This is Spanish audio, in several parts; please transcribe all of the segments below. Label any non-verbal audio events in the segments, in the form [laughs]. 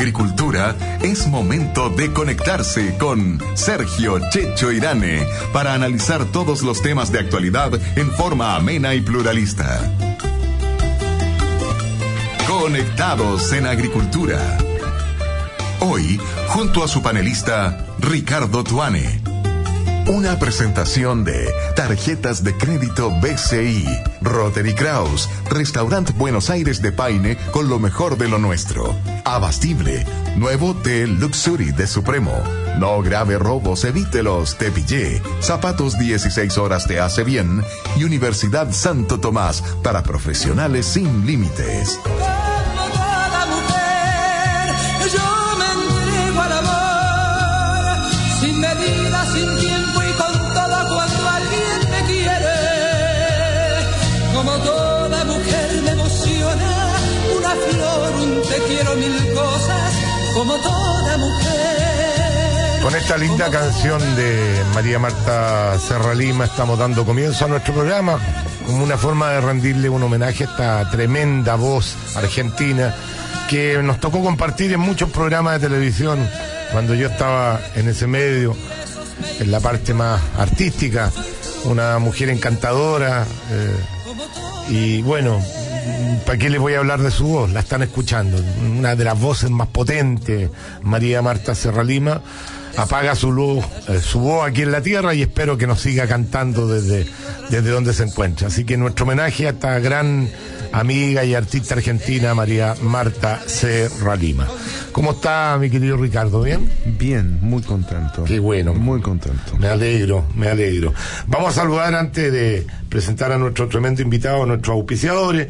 Agricultura, es momento de conectarse con Sergio Checho Irane para analizar todos los temas de actualidad en forma amena y pluralista. Conectados en Agricultura. Hoy, junto a su panelista Ricardo Tuane. Una presentación de Tarjetas de Crédito BCI, Rotary Kraus, Restaurant Buenos Aires de Paine con lo mejor de lo nuestro. Abastible, nuevo Hotel Luxury de Supremo. No grave robos, evítelos, te pillé. Zapatos 16 horas te hace bien. Y Universidad Santo Tomás para profesionales sin límites. Con esta linda canción de María Marta Serra Lima estamos dando comienzo a nuestro programa como una forma de rendirle un homenaje a esta tremenda voz argentina que nos tocó compartir en muchos programas de televisión cuando yo estaba en ese medio, en la parte más artística, una mujer encantadora eh, y bueno, ¿Para qué les voy a hablar de su voz? La están escuchando. Una de las voces más potentes, María Marta Serralima, apaga su luz, eh, su voz aquí en la tierra y espero que nos siga cantando desde, desde donde se encuentra. Así que nuestro homenaje a esta gran amiga y artista argentina María Marta Serralima. ¿Cómo está mi querido Ricardo? ¿Bien? Bien, muy contento. Qué bueno. Muy contento. Me alegro, me alegro. Vamos a saludar antes de presentar a nuestro tremendo invitado, a nuestros auspiciadores.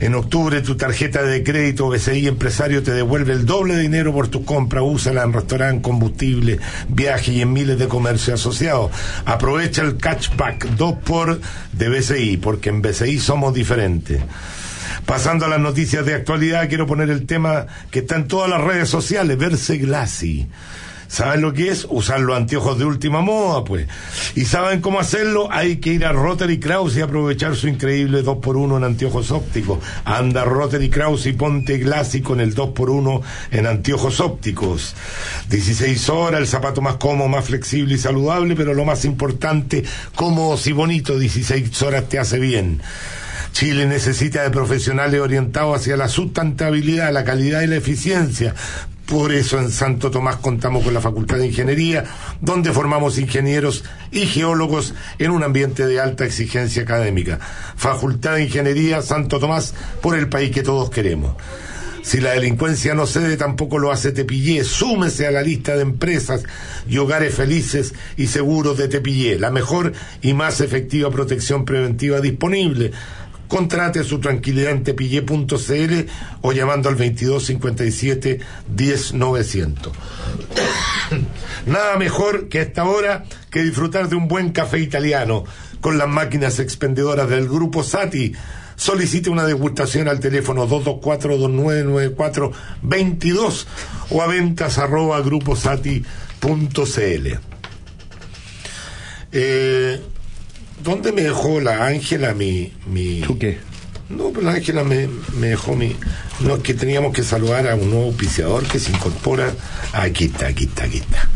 En octubre tu tarjeta de crédito BCI Empresario te devuelve el doble de dinero por tu compra. Úsala en restaurante, combustible, viaje y en miles de comercios asociados. Aprovecha el catchback 2 por de BCI, porque en BCI somos diferentes. Pasando a las noticias de actualidad, quiero poner el tema que está en todas las redes sociales, verse glassy. ¿Saben lo que es? Usar los anteojos de última moda, pues. ¿Y saben cómo hacerlo? Hay que ir a Rotary Kraus y aprovechar su increíble 2x1 en anteojos ópticos. Anda Rotary Kraus y ponte glassy con el 2x1 en anteojos ópticos. 16 horas, el zapato más cómodo, más flexible y saludable, pero lo más importante, cómodo y bonito, 16 horas te hace bien. Chile necesita de profesionales orientados hacia la sustentabilidad, la calidad y la eficiencia. Por eso en Santo Tomás contamos con la Facultad de Ingeniería, donde formamos ingenieros y geólogos en un ambiente de alta exigencia académica. Facultad de Ingeniería Santo Tomás por el país que todos queremos. Si la delincuencia no cede, tampoco lo hace Tepillé. Súmese a la lista de empresas y hogares felices y seguros de Tepillé, la mejor y más efectiva protección preventiva disponible Contrate su tranquilidad en tepille.cl o llamando al 2257 10900. [coughs] Nada mejor que a esta hora que disfrutar de un buen café italiano con las máquinas expendedoras del grupo Sati. Solicite una degustación al teléfono 224-2994-22 o a ventas ¿Dónde me dejó la Ángela mi, mi... ¿Tú qué? No, pero la Ángela me, me, dejó mi... No, es que teníamos que saludar a un nuevo auspiciador que se incorpora. Aquí está, aquí está, aquí está.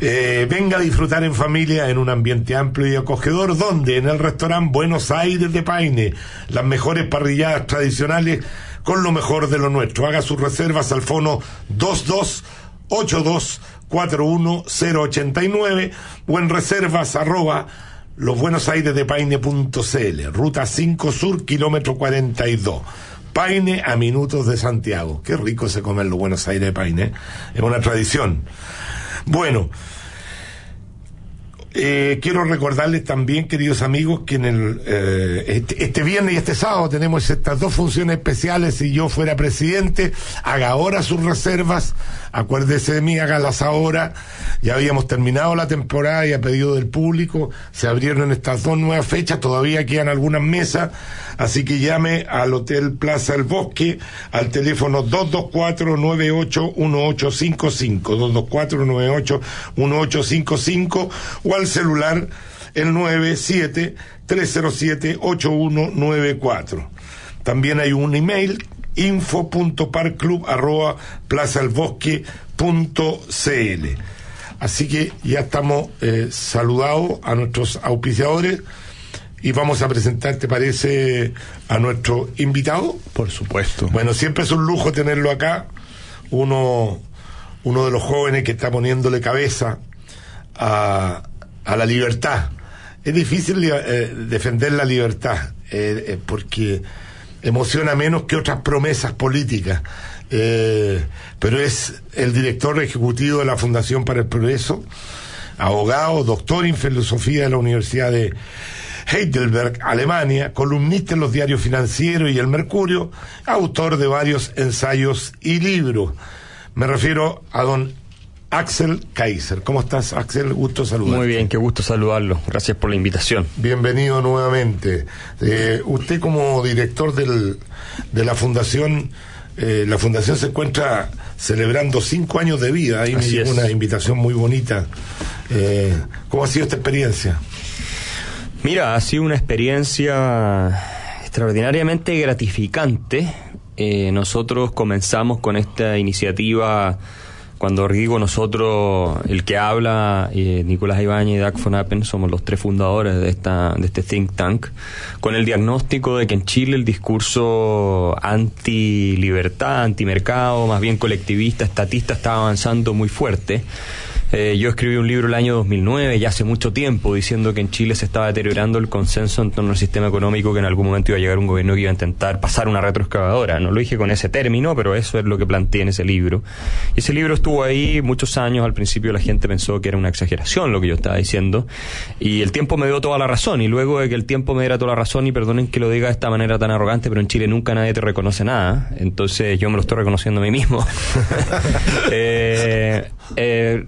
Eh, venga a disfrutar en familia en un ambiente amplio y acogedor, donde en el restaurante Buenos Aires de Paine, las mejores parrilladas tradicionales con lo mejor de lo nuestro. Haga sus reservas al fono 2282 41089 o en reservas arroba los Buenos Aires de Paine.cl, ruta 5 Sur, kilómetro 42. Paine a minutos de Santiago. Qué rico se come en los Buenos Aires de Paine. Es una tradición. Bueno, eh, quiero recordarles también, queridos amigos, que en el, eh, este, este, viernes y este sábado tenemos estas dos funciones especiales. Si yo fuera presidente, haga ahora sus reservas. Acuérdese de mí, hágalas ahora. Ya habíamos terminado la temporada y a pedido del público se abrieron estas dos nuevas fechas. Todavía quedan algunas mesas. Así que llame al Hotel Plaza El Bosque al teléfono 224-981855. 224-981855 o al celular el 97 307 8194. También hay un email info.parclub arroba plazalbosque.cl. Así que ya estamos eh, saludados a nuestros auspiciadores y vamos a presentar, ¿te parece, a nuestro invitado? Por supuesto. Bueno, siempre es un lujo tenerlo acá, uno, uno de los jóvenes que está poniéndole cabeza a, a la libertad. Es difícil eh, defender la libertad, eh, eh, porque emociona menos que otras promesas políticas. Pero es el director ejecutivo de la Fundación para el Progreso, abogado, doctor en filosofía de la Universidad de Heidelberg, Alemania, columnista en los diarios financieros y El Mercurio, autor de varios ensayos y libros. Me refiero a don Axel Kaiser. ¿Cómo estás, Axel? Gusto saludarte. Muy bien, qué gusto saludarlo. Gracias por la invitación. Bienvenido nuevamente. Eh, usted como director del, de la Fundación, eh, la Fundación se encuentra celebrando cinco años de vida. Ahí Así me llegó una invitación muy bonita. Eh, ¿Cómo ha sido esta experiencia? Mira, ha sido una experiencia extraordinariamente gratificante. Eh, nosotros comenzamos con esta iniciativa cuando digo nosotros, el que habla, eh, Nicolás Ibáñez y Dag von Appen, somos los tres fundadores de, esta, de este think tank, con el diagnóstico de que en Chile el discurso anti-libertad, anti-mercado, más bien colectivista, estatista, estaba avanzando muy fuerte. Eh, yo escribí un libro el año 2009, ya hace mucho tiempo, diciendo que en Chile se estaba deteriorando el consenso en torno al sistema económico, que en algún momento iba a llegar un gobierno que iba a intentar pasar una retroexcavadora. No lo dije con ese término, pero eso es lo que planteé en ese libro. Y ese libro estuvo ahí muchos años. Al principio la gente pensó que era una exageración lo que yo estaba diciendo. Y el tiempo me dio toda la razón. Y luego de que el tiempo me diera toda la razón, y perdonen que lo diga de esta manera tan arrogante, pero en Chile nunca nadie te reconoce nada. Entonces yo me lo estoy reconociendo a mí mismo. [laughs] eh, eh,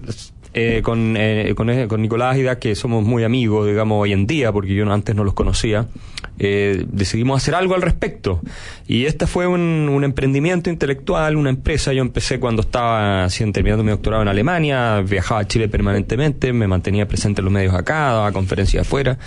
eh, con, eh, con, eh, con Nicolás Dag, que somos muy amigos, digamos, hoy en día, porque yo antes no los conocía, eh, decidimos hacer algo al respecto. Y este fue un, emprendimiento intelectual, una empresa. Yo empecé cuando estaba haciendo, terminando mi doctorado en Alemania, viajaba a Chile permanentemente, me mantenía presente en los medios acá, daba conferencias afuera,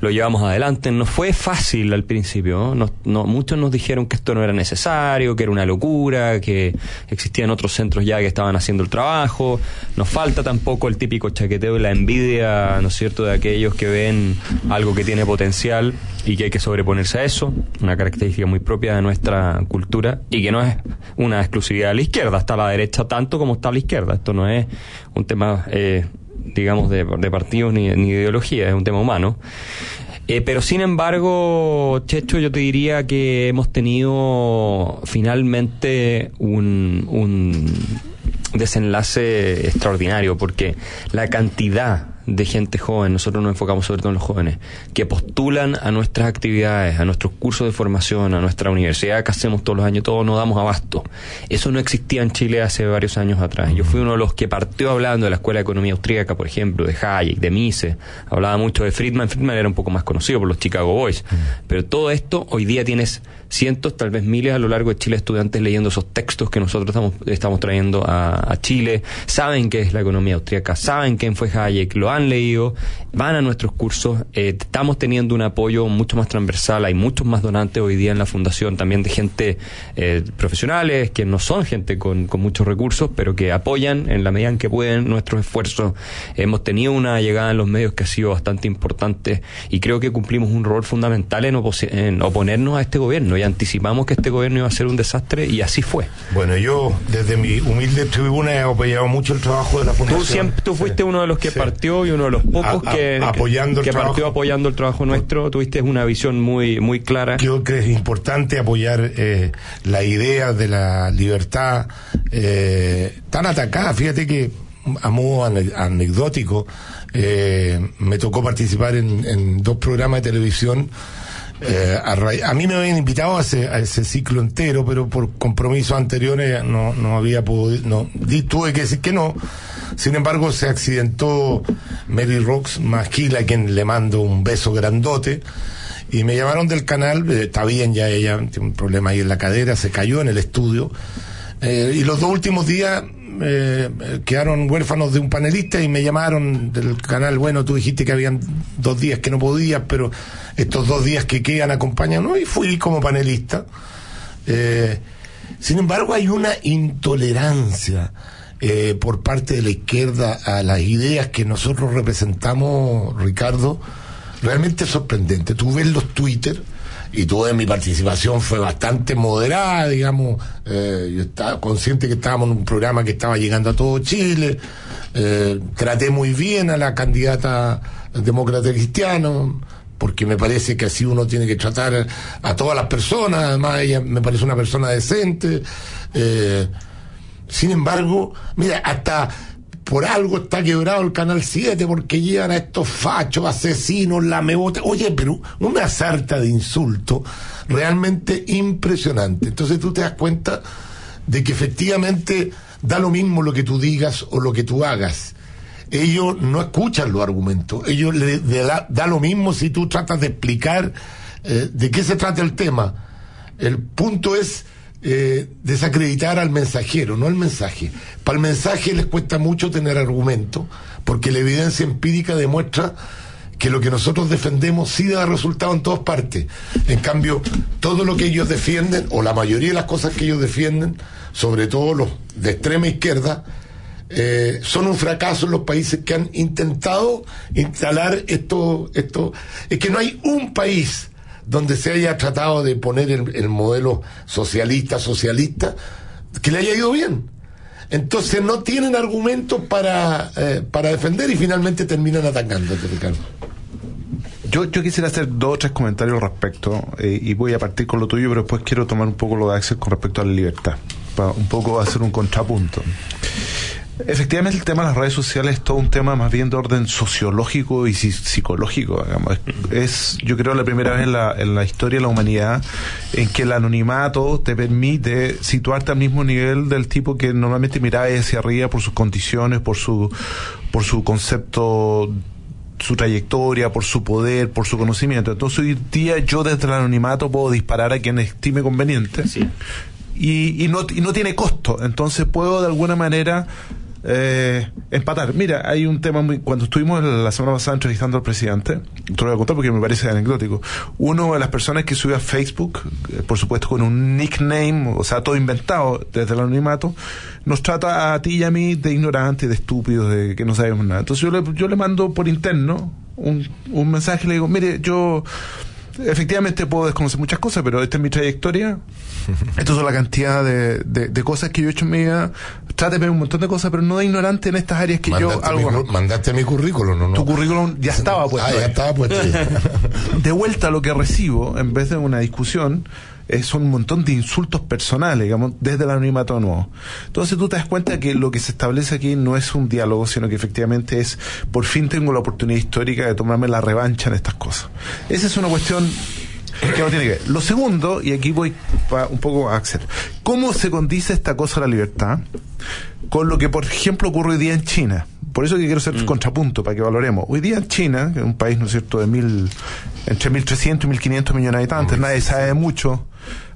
lo llevamos adelante. No fue fácil al principio, ¿no? Nos- no- muchos nos dijeron que esto no era necesario, que era una locura, que existían otros centros ya que estaban haciendo el trabajo. Nos falta tampoco el típico chaqueteo y la envidia, ¿no es cierto?, de aquellos que ven algo que tiene potencial y que que sobreponerse a eso, una característica muy propia de nuestra cultura y que no es una exclusividad de la izquierda, está la derecha tanto como está la izquierda. Esto no es un tema, eh, digamos, de, partidos ni, ni de ideología, es un tema humano. Eh, pero sin embargo, Checho, yo te diría que hemos tenido finalmente un, un desenlace extraordinario, porque la cantidad de gente joven, nosotros nos enfocamos sobre todo en los jóvenes, que postulan a nuestras actividades, a nuestros cursos de formación, a nuestra universidad que hacemos todos los años, todos nos damos abasto. Eso no existía en Chile hace varios años atrás. Yo fui uno de los que partió hablando de la Escuela de Economía Austríaca, por ejemplo, de Hayek, de Mises, hablaba mucho de Friedman. Friedman era un poco más conocido por los Chicago Boys. Pero todo esto, hoy día tienes cientos, tal vez miles a lo largo de Chile estudiantes leyendo esos textos que nosotros estamos, trayendo a, a Chile, saben qué es la economía austríaca, saben quién fue Hayek, lo han leído, van a nuestros cursos, eh, estamos teniendo un apoyo mucho más transversal, hay muchos más donantes hoy día en la fundación, también de gente eh, profesionales, que no son gente con, con muchos recursos, pero que apoyan en la medida en que pueden nuestros esfuerzos. Hemos tenido una llegada en los medios que ha sido bastante importante y creo que cumplimos un rol fundamental en, opos- en oponernos a este gobierno y anticipamos que este gobierno iba a ser un desastre y así fue. Bueno, yo desde mi humilde tribuna he apoyado mucho el trabajo de la Fundación. Tú, siempre, tú fuiste Sí. uno de los que Sí. partió y uno de los pocos A- que, apoyando que partió apoyando el trabajo nuestro. Tuviste una visión muy, muy clara. Creo que es importante apoyar eh, la idea de la libertad eh, tan atacada. Fíjate que a modo ane- anecdótico eh, me tocó participar en, en dos programas de televisión. eh, a, a mí me habían invitado a ese, a ese ciclo entero, pero por compromisos anteriores no, no había podido, no, di- tuve que decir que no. Sin embargo, se accidentó Mary Rox Masquila, a quien le mando un beso grandote. Y me llamaron del canal, eh, está bien, ya ella tiene un problema ahí en la cadera, se cayó en el estudio. Eh, y los dos últimos días eh, quedaron huérfanos de un panelista y me llamaron del canal, bueno, tú dijiste que habían dos días que no podías, pero estos dos días que quedan acompañan. Y fui como panelista. Eh, Sin embargo, hay una intolerancia eh, por parte de la izquierda a las ideas que nosotros representamos, Ricardo, realmente sorprendente. Tú ves los Twitter y ves mi participación fue bastante moderada, digamos. Eh, yo estaba consciente que estábamos en un programa que estaba llegando a todo Chile. Eh, traté muy bien a la candidata demócrata cristiano porque me parece que así uno tiene que tratar a todas las personas, además ella me parece una persona decente. Sin embargo, mira, hasta por algo está quebrado el Canal 7 porque llevan a estos fachos, asesinos, lamebotes. Oye, pero una sarta de insultos realmente impresionante. Entonces tú te das cuenta de que efectivamente da lo mismo lo que tú digas o lo que tú hagas. Ellos no escuchan los argumentos. Ellos le, da, da, lo mismo si tú tratas de explicar eh, de qué se trata el tema. El punto es eh, desacreditar al mensajero, no al mensaje. Para el mensaje les cuesta mucho tener argumento, porque la evidencia empírica demuestra que lo que nosotros defendemos sí da resultado en todas partes. En cambio, todo lo que ellos defienden, o la mayoría de las cosas que ellos defienden, sobre todo los de extrema izquierda, eh, son un fracaso en los países que han intentado instalar esto, esto. Es que no hay un país donde se haya tratado de poner el, el modelo socialista, socialista, que le haya ido bien. Entonces no tienen argumentos para, eh, para defender y finalmente terminan atacándote, Ricardo. Yo, yo quisiera hacer dos o tres comentarios al respecto eh, y voy a partir con lo tuyo, pero después quiero tomar un poco lo de Axel con respecto a la libertad, para un poco hacer un contrapunto. Efectivamente, el tema de las redes sociales es todo un tema más bien de orden sociológico y psicológico. Digamos. Es, yo creo, la primera vez en la, en la historia de la humanidad en que el anonimato te permite situarte al mismo nivel del tipo que normalmente miraba hacia arriba por sus condiciones, por su, por su concepto su trayectoria, por su poder, por su conocimiento. Entonces hoy día yo desde el anonimato puedo disparar a quien estime conveniente Sí. y, y, no, y no tiene costo. Entonces puedo de alguna manera eh, empatar. Mira, hay un tema muy. Cuando estuvimos la semana pasada entrevistando al presidente, te lo voy a contar porque me parece anecdótico. Uno de las personas que subió a Facebook, eh, por supuesto con un nickname, o sea, todo inventado desde el anonimato, nos trata a ti y a mí de ignorantes, de estúpidos, de que no sabemos nada. Entonces yo le, yo le mando por interno un, un mensaje y le digo, mire, yo efectivamente puedo desconocer muchas cosas, pero esta es mi trayectoria. [laughs] Esto es la cantidad de, de, de, cosas que yo he hecho en mi vida. Trate de un montón de cosas, pero no de ignorante en estas áreas que mandaste yo algo. Mi, mandaste mi currículum, ¿no? no. Tu currículum ya estaba puesto. Ah, ya estaba puesto. de vuelta lo que recibo, en vez de una discusión, son un montón de insultos personales, digamos, desde el anonimato nuevo. Entonces tú te das cuenta que lo que se establece aquí no es un diálogo, sino que efectivamente es, por fin tengo la oportunidad histórica de tomarme la revancha en estas cosas. Esa es una cuestión que no tiene que ver. Lo segundo, y aquí voy pa, un poco a Axel, ¿cómo se condice esta cosa a la libertad con lo que, por ejemplo, ocurre hoy día en China? Por eso que quiero hacer mm. contrapunto para que valoremos. Hoy día en China, que es un país, ¿no es cierto?, de mil, entre 1.300 y 1.500 millones de habitantes, nadie sabe mucho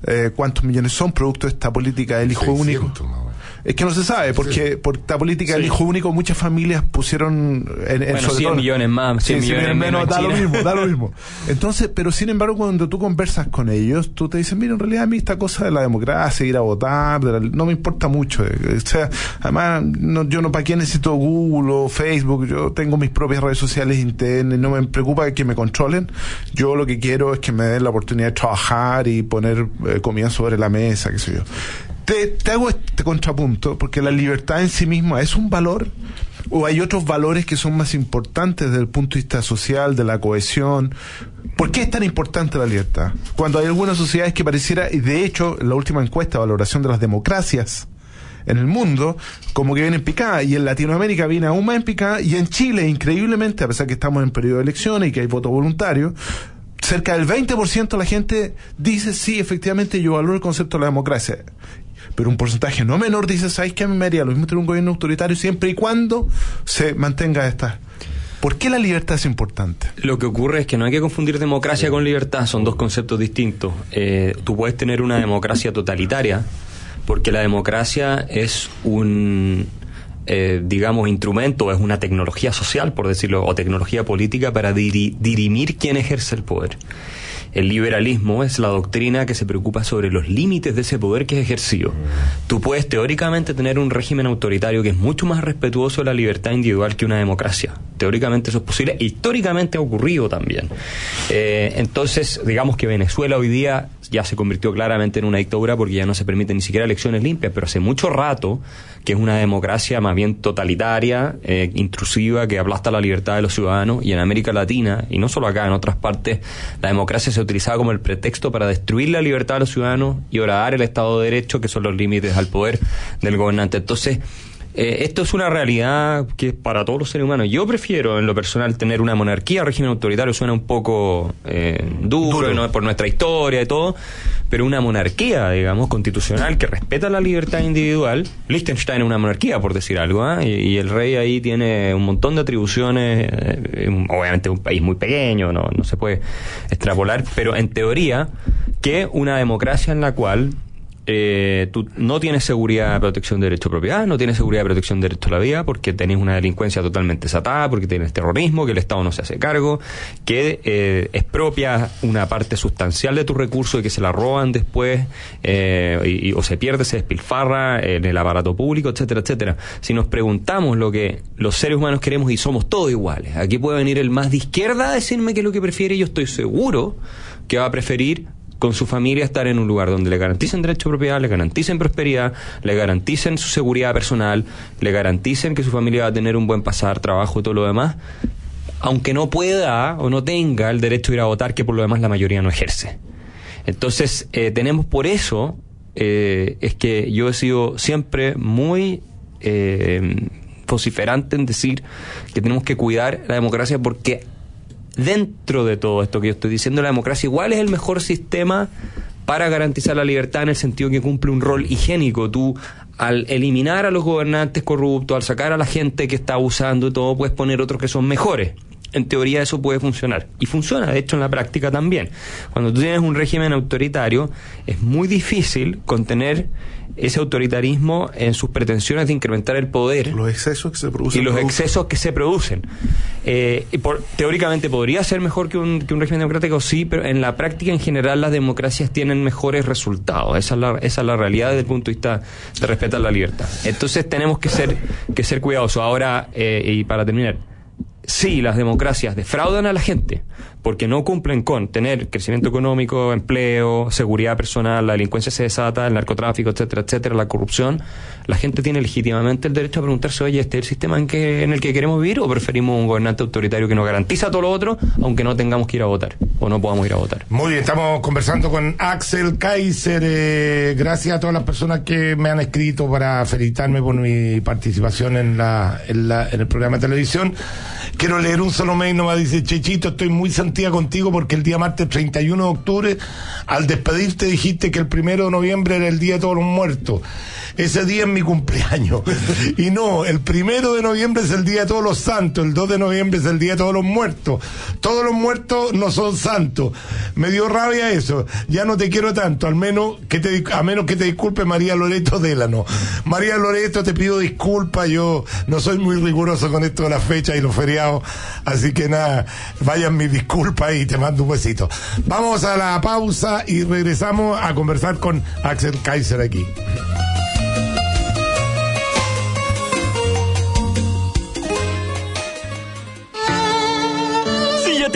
eh, cuántos millones son producto de esta política del hijo 600, único. No. Es que no se sabe, porque sí. por esta política sí. del hijo único muchas familias pusieron en, en bueno, 100 millones más, 100 sí, millones menos, da lo mismo, da lo [laughs] mismo. Entonces, pero sin embargo, cuando tú conversas con ellos, tú te dices, mira, en realidad a mí esta cosa de la democracia, ir a votar, la, no me importa mucho. O sea, además, no, yo no para qué necesito Google o Facebook, yo tengo mis propias redes sociales internas, no me preocupa que me controlen. Yo lo que quiero es que me den la oportunidad de trabajar y poner eh, comida sobre la mesa, qué sé yo. Te, te, hago este contrapunto porque la libertad en sí misma es un valor o hay otros valores que son más importantes desde el punto de vista social, de la cohesión. ¿Por qué es tan importante la libertad? Cuando hay algunas sociedades que pareciera, y de hecho, la última encuesta, valoración de las democracias en el mundo, como que viene en picada, y en Latinoamérica viene aún más en picada, y en Chile, increíblemente, a pesar que estamos en periodo de elecciones y que hay voto voluntario, cerca del 20% de la gente dice, sí, efectivamente yo valoro el concepto de la democracia pero un porcentaje no menor dice, ¿sabes qué? A me haría lo mismo tener un gobierno autoritario siempre y cuando se mantenga esta. ¿Por qué la libertad es importante? Lo que ocurre es que no hay que confundir democracia con libertad, son dos conceptos distintos. Eh, tú puedes tener una democracia totalitaria, porque la democracia es un, eh, digamos, instrumento, es una tecnología social, por decirlo, o tecnología política para diri dirimir quién ejerce el poder. El liberalismo es la doctrina que se preocupa sobre los límites de ese poder que es ejercido. Tú puedes teóricamente tener un régimen autoritario que es mucho más respetuoso de la libertad individual que una democracia. Teóricamente eso es posible, históricamente ha ocurrido también. Eh, entonces, digamos que Venezuela hoy día ya se convirtió claramente en una dictadura porque ya no se permiten ni siquiera elecciones limpias, pero hace mucho rato que es una democracia más bien totalitaria, eh, intrusiva, que aplasta la libertad de los ciudadanos y en América Latina, y no solo acá, en otras partes, la democracia se utilizaba como el pretexto para destruir la libertad de los ciudadanos y orar el Estado de Derecho, que son los límites al poder del gobernante. Entonces, eh, esto es una realidad que es para todos los seres humanos. Yo prefiero, en lo personal, tener una monarquía, régimen autoritario suena un poco eh, duro, ¿no? por nuestra historia y todo, pero una monarquía, digamos, constitucional que respeta la libertad individual. Liechtenstein es una monarquía, por decir algo, ¿ah? y, el rey ahí tiene un montón de atribuciones, eh, obviamente un país muy pequeño, no, no se puede extrapolar, pero en teoría que una democracia en la cual eh, tú no tienes seguridad de protección de derecho a propiedad, no tienes seguridad de protección de derecho a la vida, porque tenés una delincuencia totalmente desatada, porque tienes terrorismo, que el Estado no se hace cargo, que eh, expropia una parte sustancial de tu recurso y que se la roban después, eh, o se pierde, se despilfarra en el aparato público, etcétera, etcétera. Si nos preguntamos lo que los seres humanos queremos y somos todos iguales, aquí puede venir el más de izquierda a decirme qué es lo que prefiere, yo estoy seguro que va a preferir con su familia estar en un lugar donde le garanticen derecho a propiedad, le garanticen prosperidad, le garanticen su seguridad personal, le garanticen que su familia va a tener un buen pasar, trabajo y todo lo demás, aunque no pueda o no tenga el derecho a ir a votar, que por lo demás la mayoría no ejerce. Entonces, eh, tenemos por eso, eh, es que yo he sido siempre muy eh, vociferante en decir que tenemos que cuidar la democracia porque dentro de todo esto que yo estoy diciendo, la democracia igual es el mejor sistema para garantizar la libertad en el sentido que cumple un rol higiénico. Tú, al eliminar a los gobernantes corruptos, al sacar a la gente que está abusando y todo, puedes poner otros que son mejores. En teoría eso puede funcionar. Y funciona, de hecho, en la práctica también. Cuando tú tienes un régimen autoritario, es muy difícil contener ese autoritarismo en sus pretensiones de incrementar el poder. Los excesos que se producen. Y los excesos que se producen. Eh, y teóricamente podría ser mejor que un, que un régimen democrático, sí, pero en la práctica en general las democracias tienen mejores resultados. Esa es la, esa es la realidad desde el punto de vista de respetar la libertad. Entonces tenemos que ser, que ser cuidadosos. Ahora, eh, y para terminar, sí, las democracias defraudan a la gente porque no cumplen con tener crecimiento económico, empleo, seguridad personal, la delincuencia se desata, el narcotráfico, etcétera, etcétera, la corrupción, la gente tiene legítimamente el derecho a preguntarse, oye, ¿este es el sistema en, que, en el que queremos vivir o preferimos un gobernante autoritario que nos garantiza todo lo otro, aunque no tengamos que ir a votar o no podamos ir a votar? Muy bien, estamos conversando con Axel Kaiser. Eh, gracias a todas las personas que me han escrito para felicitarme por mi participación en, la, en, la, en el programa de televisión. Quiero leer un solo mail nomás, dice Chichito, estoy muy contigo porque el día martes 31 de octubre, al despedirte dijiste que el primero de noviembre era el día de todos los muertos ese día es mi cumpleaños. [laughs] Y no, el primero de noviembre es el día de todos los santos, el 2 de noviembre es el día de todos los muertos. Todos los muertos no son santos. Me dio rabia eso. Ya no te quiero tanto, al menos que te, a menos que te disculpe María Loreto Délano. María Loreto, te pido disculpas, yo no soy muy riguroso con esto de las fechas y los feriados, así que nada, vayan mis disculpas y te mando un besito. Vamos a la pausa y regresamos a conversar con Axel Kaiser aquí.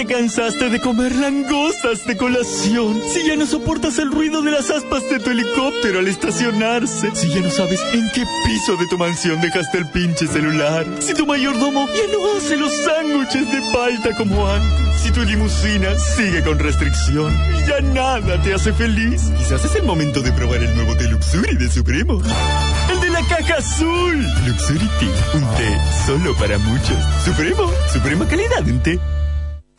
Te cansaste de comer langostas de colación, si ya no soportas el ruido de las aspas de tu helicóptero al estacionarse, si ya no sabes en qué piso de tu mansión dejaste el pinche celular, si tu mayordomo ya no hace los sándwiches de palta como antes, si tu limusina sigue con restricción y ya nada te hace feliz, quizás es el momento de probar el nuevo té Luxury de Supremo. El de la caja azul. Luxury Tea, un té solo para muchos. Supremo, suprema calidad en té.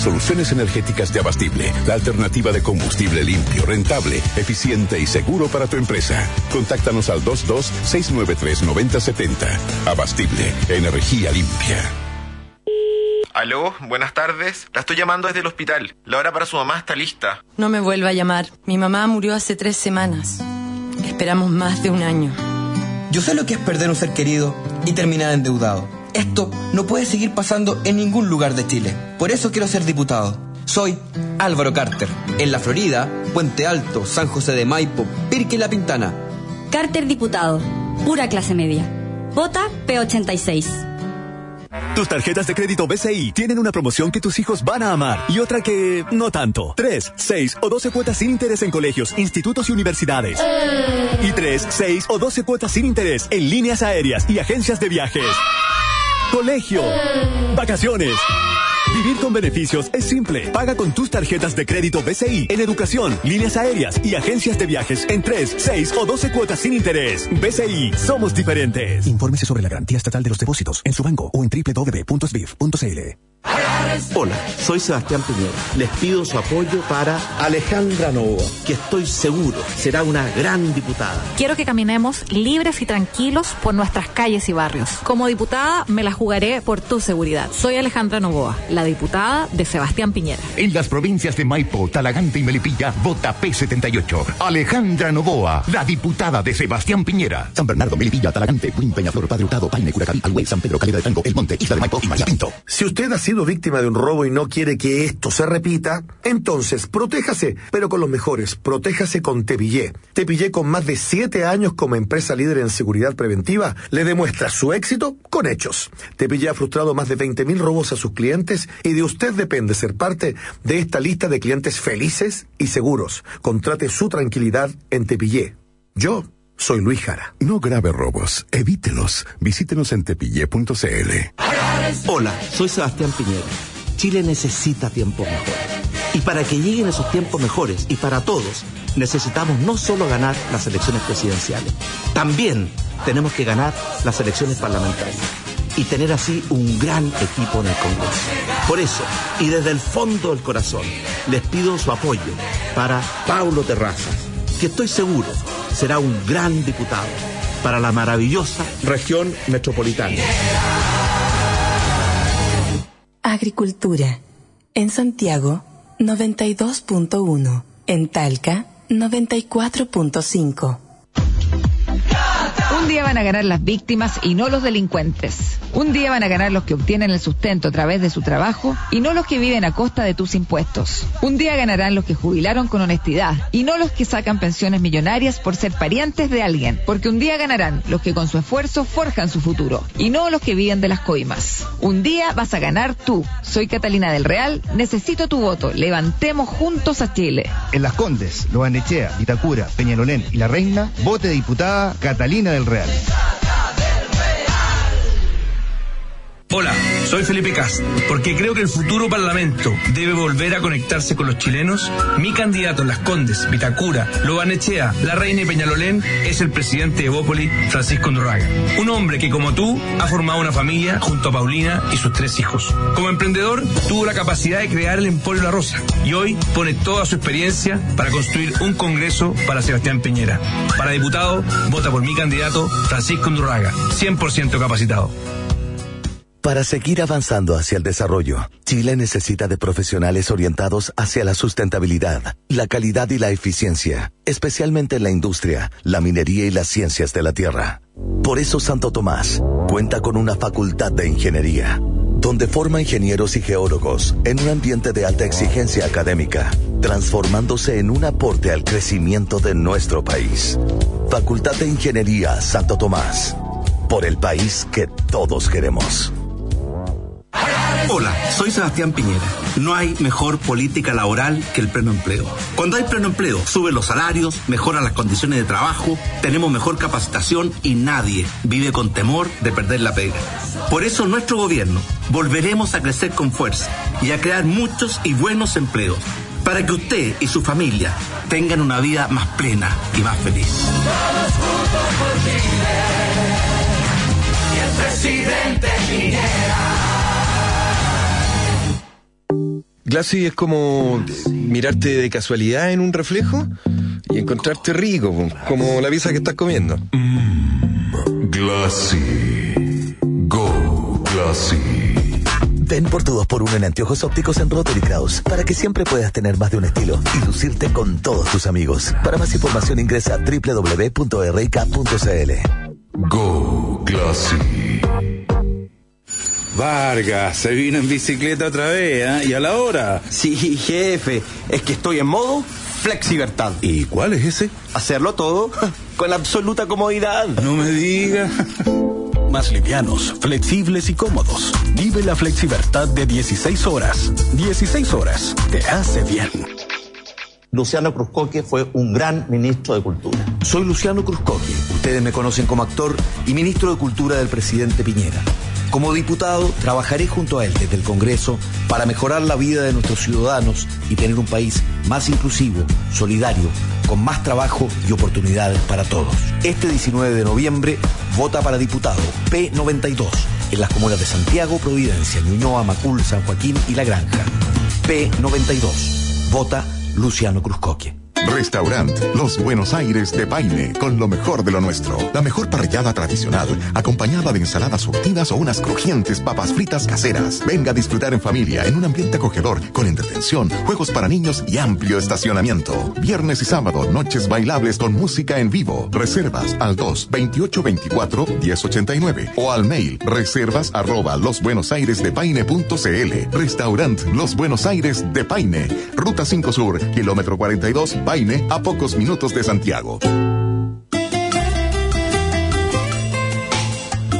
Soluciones energéticas de Abastible, la alternativa de combustible limpio, rentable, eficiente y seguro para tu empresa. Contáctanos al 22-693-9070. Abastible, energía limpia. Aló, buenas tardes. La estoy llamando desde el hospital. La hora para su mamá está lista. No me vuelva a llamar. Mi mamá murió hace tres semanas. Esperamos más de un año. Yo sé lo que es perder un ser querido y terminar endeudado. Esto no puede seguir pasando en ningún lugar de Chile. Por eso quiero ser diputado. Soy Álvaro Carter. En la Florida, Puente Alto, San José de Maipo, Pirque y La Pintana. Carter diputado. Pura clase media. Vota P86. Tus tarjetas de crédito BCI tienen una promoción que tus hijos van a amar y otra que no tanto. 3, 6 o 12 cuotas sin interés en colegios, institutos y universidades. Y 3, 6 o 12 cuotas sin interés en líneas aéreas y agencias de viajes. Colegio. Vacaciones. Vivir con beneficios es simple. Paga con tus tarjetas de crédito BCI en educación, líneas aéreas y agencias de viajes en 3, 6 o 12 cuotas sin interés. BCI, somos diferentes. Infórmese sobre la garantía estatal de los depósitos en su banco o en www.sbif.cl. Hola, soy Sebastián Piñera. Les pido su apoyo para Alejandra Novoa, que estoy seguro será una gran diputada. Quiero que caminemos libres y tranquilos por nuestras calles y barrios. Como diputada me la jugaré por tu seguridad. Soy Alejandra Novoa, la diputada de Sebastián Piñera. En las provincias de Maipo, Talagante y Melipilla, vota P78. Alejandra Novoa, la diputada de Sebastián Piñera. San Bernardo, Melipilla, Talagante, Buin, Peñaflor, Padre Hurtado, Paine, Curacaví, Alhuey, San Pedro, Calera de Tango, El Monte, Isla de Maipo y María Pinto. Si usted ha sido víctima de un robo y no quiere que esto se repita, entonces protéjase, pero con los mejores. Protéjase con Tepillé. Tepillé, con más de siete años como empresa líder en seguridad preventiva, le demuestra su éxito con hechos. Tepillé ha frustrado más de 20.000 robos a sus clientes y de usted depende ser parte de esta lista de clientes felices y seguros. Contrate su tranquilidad en Tepillé. Yo soy Luis Jara. No grave robos, evítelos. Visítenos en tepillé.cl. Hola, soy Sebastián Piñera. Chile necesita tiempos mejores. Y para que lleguen esos tiempos mejores, y para todos, necesitamos no solo ganar las elecciones presidenciales, también tenemos que ganar las elecciones parlamentarias y tener así un gran equipo en el Congreso. Por eso, y desde el fondo del corazón, les pido su apoyo para Paulo Terrazas, que estoy seguro será un gran diputado para la maravillosa región metropolitana. Agricultura. En Santiago, 92.1. En Talca, 94.5. Un día van a ganar las víctimas y no los delincuentes. Un día van a ganar los que obtienen el sustento a través de su trabajo y no los que viven a costa de tus impuestos. Un día ganarán los que jubilaron con honestidad y no los que sacan pensiones millonarias por ser parientes de alguien. Porque un día ganarán los que con su esfuerzo forjan su futuro y no los que viven de las coimas. Un día vas a ganar tú. Soy Catalina del Real, necesito tu voto. Levantemos juntos a Chile. En Las Condes, Loanechea, Vitacura, Peñalolén y La Reina, vote diputada Catalina del Real. real. Hola, soy Felipe Cast. Porque creo que el futuro Parlamento debe volver a conectarse con los chilenos. Mi candidato en Las Condes, Vitacura, Lobanechea, La Reina y Peñalolén es el presidente de Bópoli, Francisco Andorraga. Un hombre que, como tú, ha formado una familia junto a Paulina y sus tres hijos. Como emprendedor, tuvo la capacidad de crear el Emporio La Rosa y hoy pone toda su experiencia para construir un congreso para Sebastián Piñera. Para diputado, vota por mi candidato, Francisco Andorraga, 100% capacitado. Para seguir avanzando hacia el desarrollo, Chile necesita de profesionales orientados hacia la sustentabilidad, la calidad y la eficiencia, especialmente en la industria, la minería y las ciencias de la tierra. Por eso Santo Tomás cuenta con una facultad de ingeniería, donde forma ingenieros y geólogos en un ambiente de alta exigencia académica, transformándose en un aporte al crecimiento de nuestro país. Facultad de Ingeniería Santo Tomás, por el país que todos queremos. Hola, soy Sebastián Piñera. No hay mejor política laboral que el pleno empleo. Cuando hay pleno empleo, suben los salarios, mejoran las condiciones de trabajo, tenemos mejor capacitación y nadie vive con temor de perder la pega. Por eso nuestro gobierno volveremos a crecer con fuerza y a crear muchos y buenos empleos para que usted y su familia tengan una vida más plena y más feliz. Todos juntos por Chile. Y el presidente Piñera. Glassy es como mirarte de casualidad en un reflejo y encontrarte rico, como la pieza que estás comiendo. Glassy. Go Glassy. Ven por tu 2x1 en anteojos ópticos en Rotary Kraus para que siempre puedas tener más de un estilo y lucirte con todos tus amigos. Para más información ingresa a www.rk.cl. Go Glassy. Vargas, se vino en bicicleta otra vez, ¿eh? ¿Y a la hora? Sí, jefe, es que estoy en modo flexibertad. ¿Y cuál es ese? Hacerlo todo [laughs] con absoluta comodidad. No me diga. Más livianos, flexibles y cómodos. Vive la flexibertad de 16 horas. 16 horas. Te hace bien. Luciano Cruzcoque fue un gran ministro de Cultura. Soy Luciano Cruzcoque. Ustedes me conocen como actor y ministro de Cultura del presidente Piñera. Como diputado, trabajaré junto a él desde el Congreso para mejorar la vida de nuestros ciudadanos y tener un país más inclusivo, solidario, con más trabajo y oportunidades para todos. Este 19 de noviembre, vota para diputado P92 en las comunas de Santiago, Providencia, Ñuñoa, Macul, San Joaquín y La Granja. P92. Vota Luciano Cruzcoque. Restaurant Los Buenos Aires de Paine, con lo mejor de lo nuestro. La mejor parrillada tradicional, acompañada de ensaladas surtidas o unas crujientes papas fritas caseras. Venga a disfrutar en familia, en un ambiente acogedor, con entretención, juegos para niños y amplio estacionamiento. Viernes y sábado, noches bailables con música en vivo. Reservas al 2 28 24 1089 o al mail reservas arroba losbuenosairesdepaine.cl. Restaurant Los Buenos Aires de Paine, Ruta 5 Sur, kilómetro 42, A pocos minutos de Santiago.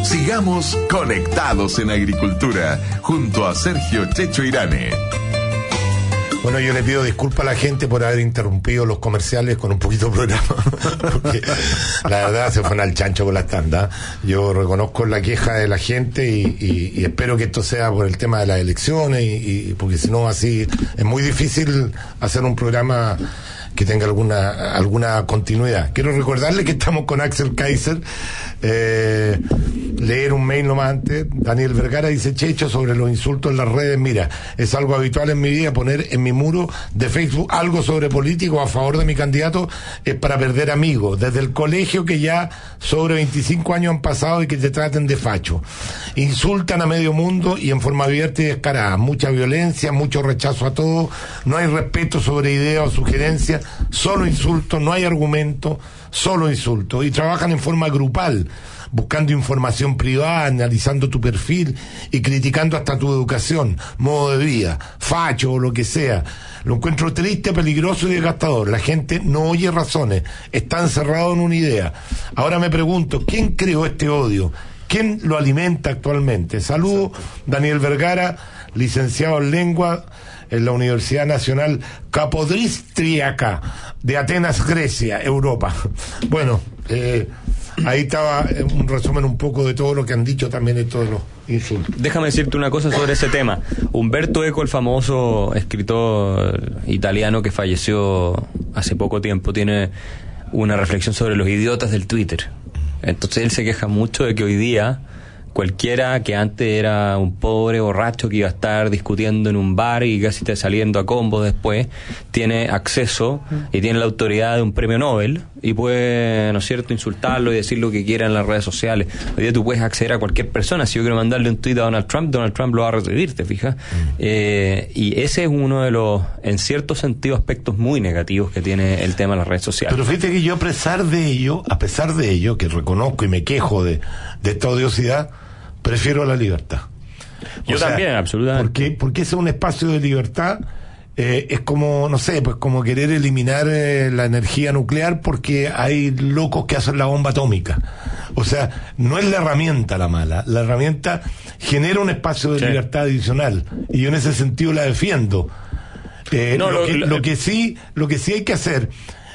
Sigamos conectados en agricultura junto a Sergio Checho Irane. Bueno, yo le pido disculpas a la gente por haber interrumpido los comerciales con un poquito de programa. [laughs] Porque la verdad se fueron al chancho con la tanda. Yo reconozco la queja de la gente y, espero que esto sea por el tema de las elecciones y- porque si no así es muy difícil hacer un programa que tenga alguna alguna continuidad. Quiero recordarle que estamos con Axel Kaiser. Eh, leer un mail nomás antes. Daniel Vergara dice, Checho, sobre los insultos en las redes, mira, es algo habitual en mi vida poner en mi muro de Facebook algo sobre político a favor de mi candidato, es para perder amigos. Desde el colegio que ya sobre 25 años han pasado y que te traten de facho. Insultan a medio mundo y en forma abierta y descarada. Mucha violencia, mucho rechazo a todo, no hay respeto sobre ideas o sugerencias, solo insultos, no hay argumento, solo insultos. Y trabajan en forma grupal buscando información privada, analizando tu perfil y criticando hasta tu educación, modo de vida, facho o lo que sea. Lo encuentro triste, peligroso y desgastador. La gente no oye razones, está encerrado en una idea. Ahora me pregunto, ¿quién creó este odio? ¿Quién lo alimenta actualmente? Saludo, Daniel Vergara, licenciado en lengua en la Universidad Nacional Capodristriaca de Atenas, Grecia, Europa. [laughs] Bueno, eh, ahí estaba eh, un resumen un poco de todo lo que han dicho también de todos los insultos. Déjame decirte una cosa sobre ese tema. Humberto Eco, el famoso escritor italiano que falleció hace poco tiempo, tiene una reflexión sobre los idiotas del Twitter. Entonces él se queja mucho de que hoy día cualquiera que antes era un pobre borracho que iba a estar discutiendo en un bar y casi te saliendo a combos después, tiene acceso y tiene la autoridad de un premio Nobel y puede, ¿no es cierto?, insultarlo y decir lo que quiera en las redes sociales. Hoy día tú puedes acceder a cualquier persona. Si yo quiero mandarle un tweet a Donald Trump, Donald Trump lo va a recibir, ¿te fijas? Eh, y ese es uno de los, en cierto sentido, aspectos muy negativos que tiene el tema de las redes sociales. Pero fíjate que yo a pesar de ello, a pesar de ello, que reconozco y me quejo de, de esta odiosidad, prefiero la libertad. Yo también, absolutamente. Porque, porque ese es un espacio de libertad, eh, es como, no sé, pues como querer eliminar eh, la energía nuclear porque hay locos que hacen la bomba atómica. O sea, no es la herramienta la mala, la herramienta genera un espacio de Sí. libertad adicional y yo en ese sentido la defiendo. Eh, No, lo, lo- que, lo- lo que sí, lo que sí hay que hacer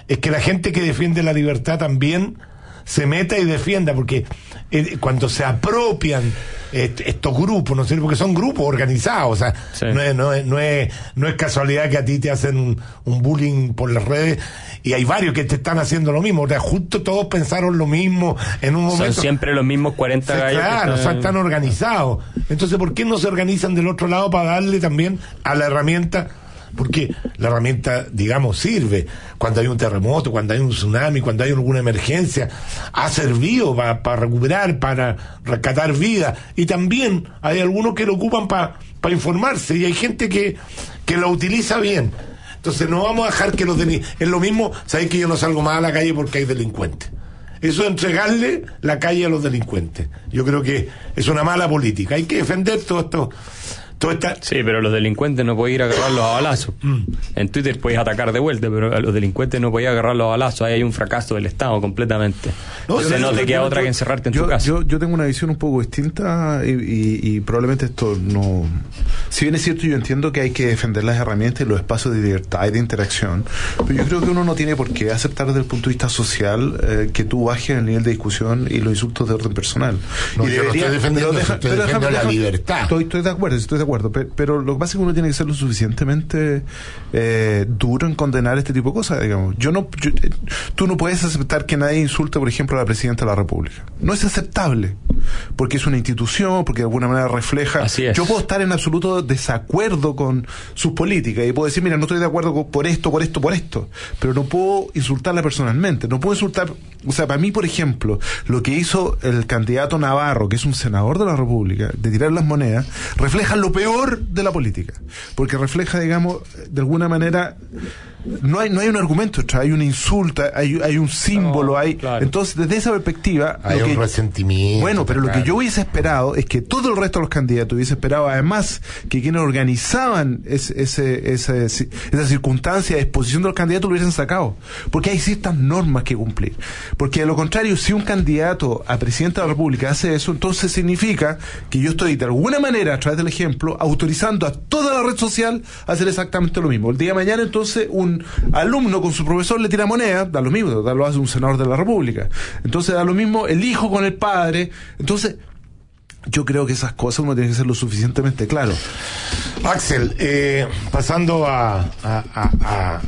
es que la gente que defiende la libertad también se meta y defienda, porque eh, cuando se apropian est- estos grupos, ¿no es cierto? Porque son grupos organizados, o sea, no, es, no, es, no, es, no es casualidad que a ti te hacen un, un bullying por las redes y hay varios que te están haciendo lo mismo, o sea, justo todos pensaron lo mismo en un Son momento. siempre los mismos 40 Sí, gallos. que claro, o sea, están- están organizados. Entonces, ¿por qué no se organizan del otro lado para darle también a la herramienta? Porque la herramienta, digamos, sirve cuando hay un terremoto, cuando hay un tsunami, cuando hay alguna emergencia. Ha servido para recuperar, para rescatar vidas. Y también hay algunos que lo ocupan para informarse y hay gente que, que lo utiliza bien. Entonces no vamos a dejar que los delincuentes... Es lo mismo, sabéis que yo no salgo más a la calle porque hay delincuentes. Eso es entregarle la calle a los delincuentes. Yo creo que es una mala política. Hay que defender todo esto. Todo esta... Sí, pero los delincuentes no pueden ir a agarrarlos a balazos. Mm. En Twitter puedes atacar de vuelta, pero a los delincuentes no puedes agarrarlos a balazos. Ahí hay un fracaso del Estado completamente. Entonces no te queda otra que encerrarte en yo, tu casa. Yo, yo tengo una visión un poco distinta y, y- y probablemente esto no... Si bien es cierto, yo entiendo que hay que defender las herramientas y los espacios de libertad y de interacción, pero yo creo que uno no tiene por qué aceptar desde el punto de vista social eh, que tú bajes el nivel de discusión y los insultos de orden personal. No, y yo no estoy defendiendo eso, la déjame- libertad. Estoy, estoy de acuerdo, estoy de acuerdo, pe- pero, lo que pasa es que uno tiene que ser lo suficientemente eh, duro en condenar este tipo de cosas, digamos. Yo no, yo- eh, tú no puedes aceptar que nadie insulte, por ejemplo, a la presidenta de la República. No es aceptable, porque es una institución, porque de alguna manera refleja. Así es. Yo puedo estar en absoluto desacuerdo con sus políticas y puedo decir, mira, no estoy de acuerdo con- por esto, por esto, por esto, pero no puedo insultarla personalmente, no puedo insultar, o sea, para mí, por ejemplo, lo que hizo el candidato Navarro, que es un senador de la República, de tirar las monedas, refleja lo peor de la política, porque refleja, digamos, de alguna manera no hay no hay un argumento, o sea, hay un insulto, hay, hay un símbolo, hay entonces desde esa perspectiva Hay lo un que- resentimiento. bueno, pero lo que yo hubiese esperado es que todo el resto de los candidatos hubiese esperado, además, que quienes organizaban ese, ese, ese- esa circunstancia de exposición de los candidatos lo hubiesen sacado. Porque hay ciertas normas que cumplir. Porque de lo contrario, si un candidato a presidente de la República hace eso, entonces significa que yo estoy de alguna manera, a través del ejemplo, autorizando a toda la red social a hacer exactamente lo mismo. El día de mañana, entonces, un alumno con su profesor le tira moneda, da lo mismo, da lo hace un senador de la República. Entonces da lo mismo el hijo con el padre. Entonces, yo creo que esas cosas uno tiene que ser lo suficientemente claro. Axel, eh, pasando a, a, a-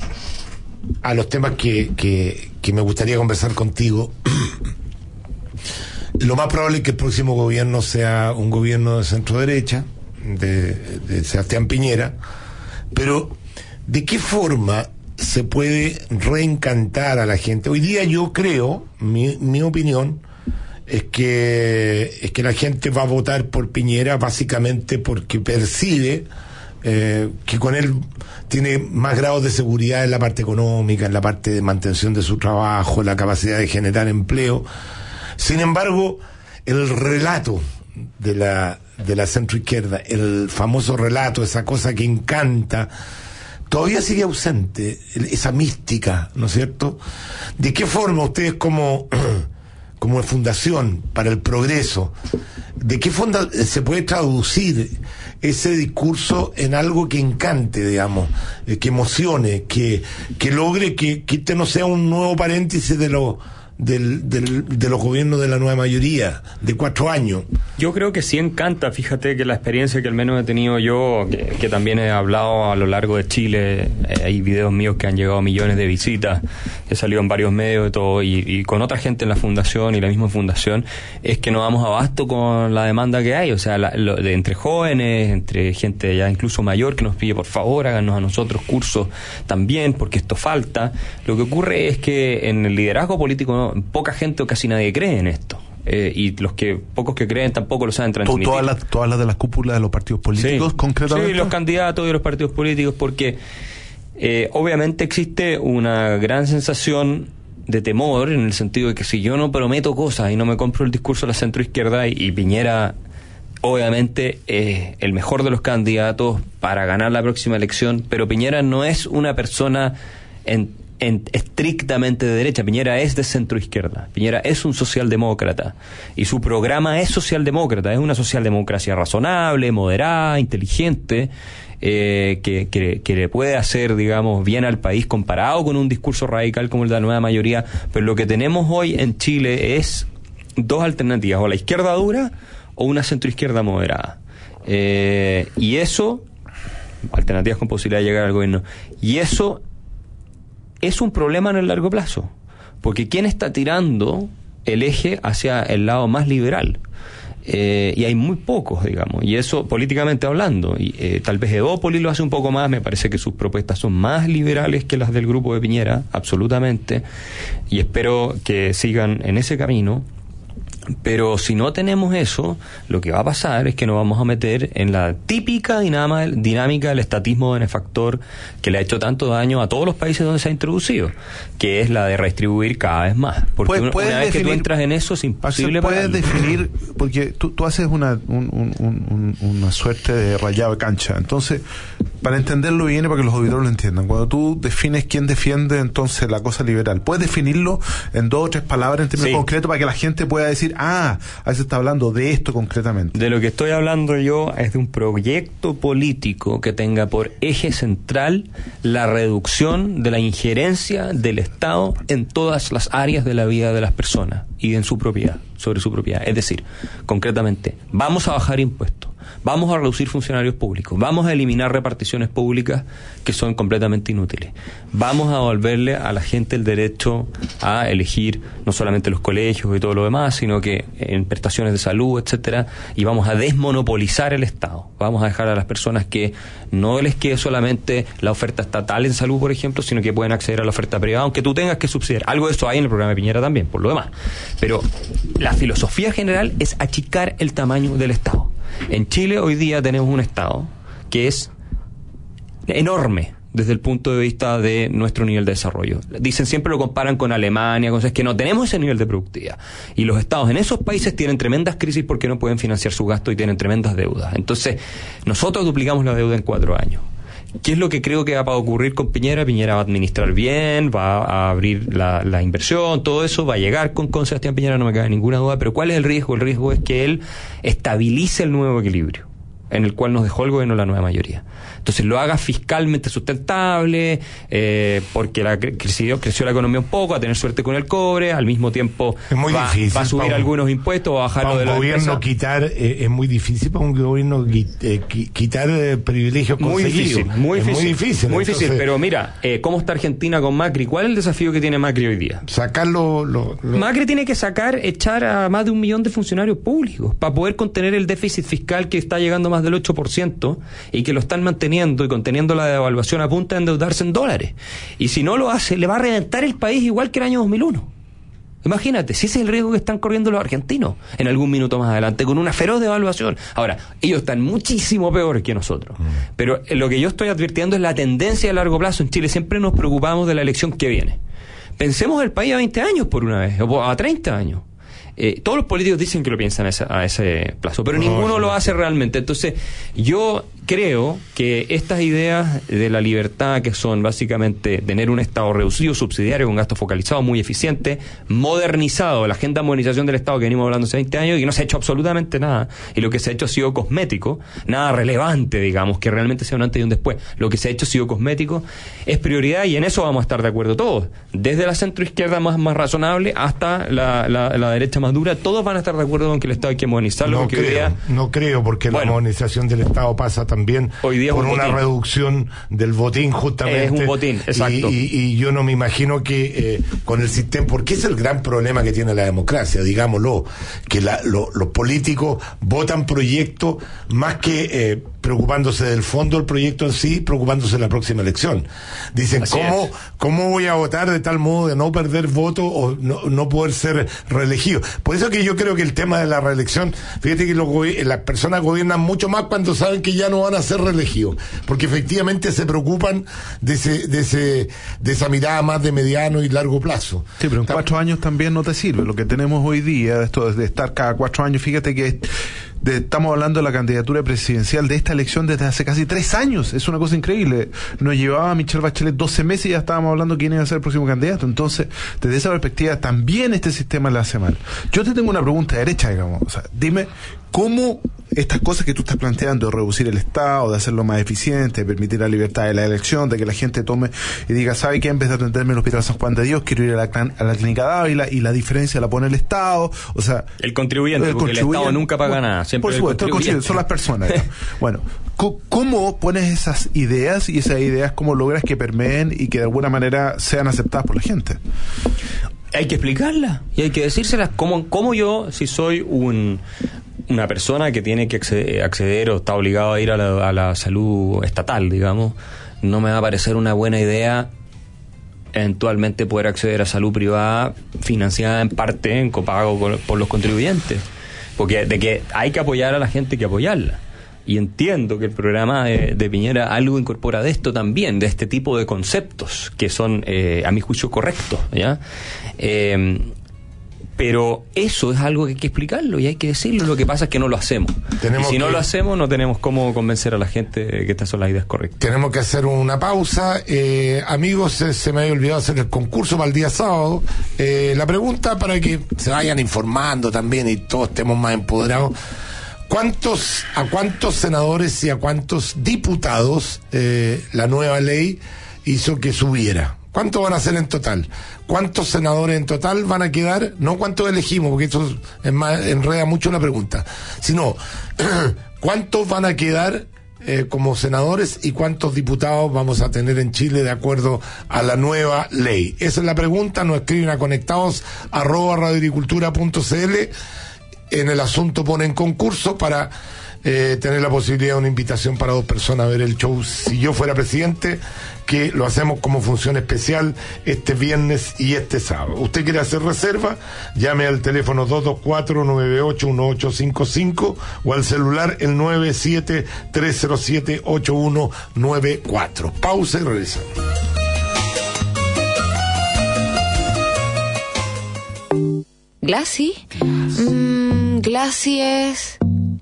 a- los temas que, que- me gustaría conversar contigo. [clears throat] Lo más probable es que el próximo gobierno sea un gobierno de centro derecha, de, de Sebastián Piñera, pero ¿de qué forma se puede reencantar a la gente? Hoy día yo creo, mi, mi opinión, es que, es que la gente va a votar por Piñera básicamente porque percibe eh, que con él tiene más grados de seguridad en la parte económica, en la parte de mantención de su trabajo, la capacidad de generar empleo. Sin embargo, el relato de la, de la centroizquierda, el famoso relato, esa cosa que encanta, todavía sigue ausente, esa mística, ¿no es cierto? ¿De qué forma ustedes como, [clears throat] como fundación para el progreso, de qué forma se puede traducir ese discurso en algo que encante, digamos, eh, que emocione, que, que logre que, que este no sea un nuevo paréntesis de lo del, del- de los gobiernos de la nueva mayoría, de cuatro años. Yo creo que sí encanta, fíjate que la experiencia que al menos he tenido yo, que, también he hablado a lo largo de Chile, eh, hay videos míos que han llegado a millones de visitas, he salido en varios medios y todo, y, con otra gente en la fundación y la misma fundación, es que no damos abasto con la demanda que hay, o sea, la- lo- de entre jóvenes, entre gente ya incluso mayor que nos pide por favor háganos a nosotros cursos también, porque esto falta. Lo que ocurre es que en el liderazgo político no- poca gente o casi nadie cree en esto. Eh, y los que pocos que creen tampoco lo saben transmitir. Todas las, todas las de las cúpulas de los partidos políticos, Sí. concretamente. Sí, los candidatos de los partidos políticos, porque eh, obviamente existe una gran sensación de temor en el sentido de que si yo no prometo cosas y no me compro el discurso de la centroizquierda y, y Piñera obviamente es el mejor de los candidatos para ganar la próxima elección, pero Piñera no es una persona en en- estrictamente de derecha. Piñera es de centro izquierda. Piñera es un socialdemócrata. Y su programa es socialdemócrata. Es una socialdemocracia razonable, moderada, inteligente. eh, que, le puede hacer, digamos, bien al país comparado con un discurso radical como el de la nueva mayoría. Pero lo que tenemos hoy en Chile es dos alternativas, o la izquierda dura o una centroizquierda moderada. Eh, y eso, alternativas con posibilidad de llegar al gobierno, y eso es un problema en el largo plazo, porque ¿quién está tirando el eje hacia el lado más liberal? Eh, y hay muy pocos, digamos, y eso políticamente hablando. Y, eh, tal vez Edópoli lo hace un poco más, me parece que sus propuestas son más liberales que las del grupo de Piñera, absolutamente, y espero que sigan en ese camino. Pero si no tenemos eso, lo que va a pasar es que nos vamos a meter en la típica dinama- dinámica del estatismo benefactor que le ha hecho tanto daño a todos los países donde se ha introducido, que es la de redistribuir cada vez más. Porque Puedes- una, vez que tú entras en eso es imposible puedes pararlo. definir, [laughs] porque tú, tú haces una, un- un- un- un- una suerte de rayado de cancha. Entonces, para entenderlo bien y para que los auditores lo entiendan, cuando tú defines quién defiende entonces la cosa liberal, puedes definirlo en dos o tres palabras en términos Sí. concretos para que la gente pueda decir, ah, ahí se está hablando de esto concretamente. De lo que estoy hablando yo es de un proyecto político que tenga por eje central la reducción de la injerencia del Estado en todas las áreas de la vida de las personas y en su propiedad, sobre su propiedad. Es decir, concretamente, vamos a bajar impuestos, vamos a reducir funcionarios públicos, vamos a eliminar reparticiones públicas que son completamente inútiles, vamos a devolverle a la gente el derecho a elegir no solamente los colegios y todo lo demás, sino que en prestaciones de salud, etcétera, y vamos a desmonopolizar el Estado. Vamos a dejar a las personas que no les quede solamente la oferta estatal en salud, por ejemplo, sino que pueden acceder a la oferta privada, aunque tú tengas que subsidiar. Algo de eso hay en el programa de Piñera también, por lo demás. Pero la filosofía general es achicar el tamaño del Estado. En Chile hoy día tenemos un Estado que es enorme desde el punto de vista de nuestro nivel de desarrollo. Dicen siempre lo comparan con Alemania, cosas que no tenemos ese nivel de productividad. Y los estados en esos países tienen tremendas crisis porque no pueden financiar su gasto y tienen tremendas deudas. Entonces, nosotros duplicamos la deuda en cuatro años. ¿Qué es lo que creo que va a ocurrir con Piñera? Piñera va a administrar bien, va a abrir la, inversión, todo eso va a llegar con, con Sebastián Piñera, no me cabe ninguna duda. Pero ¿cuál es el riesgo? El riesgo es que él estabilice el nuevo equilibrio en el cual nos dejó el gobierno la nueva mayoría. Entonces lo haga fiscalmente sustentable, eh, porque la, cre- creció, creció la economía un poco, a tener suerte con el cobre, al mismo tiempo Es muy va, difícil va a subir algunos impuestos, va a bajarlo Para de la gobierno empresa. quitar, eh, es muy difícil para un gobierno eh, qui- quitar eh, privilegios Muy difícil, muy difícil. muy difícil. Muy difícil, entonces, pero mira, eh, ¿cómo está Argentina con Macri? ¿Cuál es el desafío que tiene Macri hoy día? Sacarlo. Lo, lo- Macri tiene que sacar, echar a más de un millón de funcionarios públicos para poder contener el déficit fiscal que está llegando a más del 8% y que lo están manteniendo y conteniendo la devaluación a punta de endeudarse en dólares. Y si no lo hace, le va a reventar el país igual que el año 2001. Imagínate, si ese es el riesgo que están corriendo los argentinos en algún minuto más adelante, con una feroz devaluación. Ahora, ellos están muchísimo peor que nosotros. Pero eh, lo que yo estoy advirtiendo es la tendencia a largo plazo. En Chile siempre nos preocupamos de la elección que viene. Pensemos el país a 20 años por una vez, o a 30 años. Eh, todos los políticos dicen que lo piensan a ese, a ese plazo, pero No, ninguno no. lo hace realmente. Entonces, yo creo que estas ideas de la libertad, que son básicamente tener un Estado reducido, subsidiario, con gasto focalizado, muy eficiente, modernizado, la agenda de modernización del Estado que venimos hablando hace 20 años y que no se ha hecho absolutamente nada, y lo que se ha hecho ha sido cosmético, nada relevante, digamos, que realmente sea un antes y un después. Lo que se ha hecho ha sido cosmético, es prioridad y en eso vamos a estar de acuerdo todos, desde la centroizquierda más, más razonable hasta la, la- la derecha más dura, todos van a estar de acuerdo con que el Estado hay que modernizarlo, no creo, día no creo, porque la modernización del Estado pasa también Hoy día es por un una botín. reducción del botín, justamente. Es un botín, exacto. Y, y- y yo no me imagino que eh, con el sistema, porque es el gran problema que tiene la democracia, digámoslo, que la- lo- los políticos votan proyectos más que eh, preocupándose del fondo del proyecto en sí, preocupándose de la próxima elección. Dicen, Así ¿cómo, es. ¿cómo voy a votar de tal modo de no perder voto o no, no poder ser reelegido? Por eso que yo creo que el tema de la reelección, fíjate que los las personas gobiernan mucho más cuando saben que ya no van a ser reelegidos, porque efectivamente se preocupan de ese, de ese, de esa mirada más de mediano y largo plazo. Sí, pero en cuatro años también no te sirve. Lo que tenemos hoy día, esto de estar cada cuatro años, fíjate que de- estamos hablando de la candidatura presidencial de esta elección desde hace casi tres años. Es una cosa increíble. Nos llevaba Michelle Bachelet 12 meses y ya estábamos hablando quién iba a ser el próximo candidato. Entonces, desde esa perspectiva, también este sistema le hace mal. Yo te tengo una pregunta derecha, digamos. O sea, dime, ¿cómo estas cosas que tú estás planteando, de reducir el Estado, de hacerlo más eficiente, de permitir la libertad de la elección, de que la gente tome y diga, ¿sabe qué? En vez de atenderme en el Hospital San Juan de Dios, quiero ir a la, a la clínica Dávila y la diferencia la pone el Estado. O sea, El contribuyente, porque el Estado nunca paga nada. Siempre por el supuesto, el contribuyente. contribuyente, son las personas. ya. [laughs] bueno, ¿cómo pones esas ideas y esas ideas cómo logras que permeen y que de alguna manera sean aceptadas por la gente? hay que explicarla y hay que decírselas cómo, cómo yo, si soy un, una persona que tiene que acceder, o está obligado a ir a la, salud estatal, digamos, no me va a parecer una buena idea eventualmente poder acceder a salud privada financiada en parte en copago por los contribuyentes. Porque de que hay que apoyar a la gente, que apoyarla. Y entiendo que el programa de, de Piñera algo incorpora de esto también, de este tipo de conceptos que son, eh, a mi juicio, correctos. ¿ya? Eh, pero eso es algo que hay que explicarlo y hay que decirlo. Lo que pasa es que no lo hacemos. Tenemos y si no lo hacemos, no tenemos cómo convencer a la gente que estas son las ideas correctas. Tenemos que hacer una pausa. Eh, amigos, se, se me había olvidado hacer el concurso para el día sábado. Eh, la pregunta para que se vayan informando también y todos estemos más empoderados. ¿Cuántos, ¿A cuántos senadores y a cuántos diputados eh, la nueva ley hizo que subiera? ¿Cuántos van a ser en total? ¿Cuántos senadores en total van a quedar? No cuántos elegimos, porque eso es más, enreda mucho la pregunta, sino [clears throat] cuántos van a quedar eh, como senadores y cuántos diputados vamos a tener en Chile de acuerdo a la nueva ley. Esa es la pregunta, nos escriben a conectados arroba radioagricultura.cl en el asunto ponen concurso para eh, tener la posibilidad de una invitación para dos personas a ver el show si yo fuera presidente, que lo hacemos como función especial este viernes y este sábado. ¿Usted quiere hacer reserva? Llame al teléfono 224-981855 o al celular el 97-307-8194. Pausa y regresamos. Glassy. Mm, Glassy es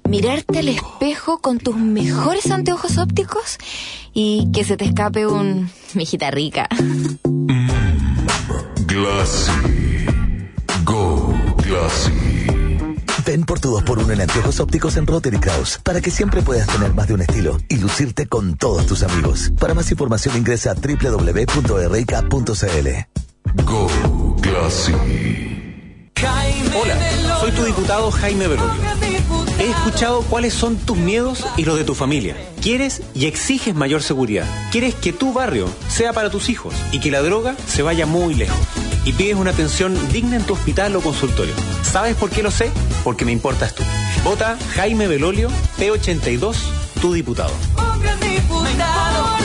mirarte al espejo con tus mejores anteojos ópticos y que se te escape un mijita rica. Glassy. Go Glassy. Ven por tu 2x1 en anteojos ópticos en Rotary Kraus para que siempre puedas tener más de un estilo y lucirte con todos tus amigos. Para más información ingresa a www.rica.cl. Go Glassy. Hola, soy tu diputado Jaime Belolio. Escuchado cuáles son tus miedos y los de tu familia. Quieres y exiges mayor seguridad. Quieres que tu barrio sea para tus hijos y que la droga se vaya muy lejos. Y pides una atención digna en tu hospital o consultorio. ¿Sabes por qué lo sé? Porque me importas tú. Vota Jaime Belolio, P82, tu diputado. Diputado,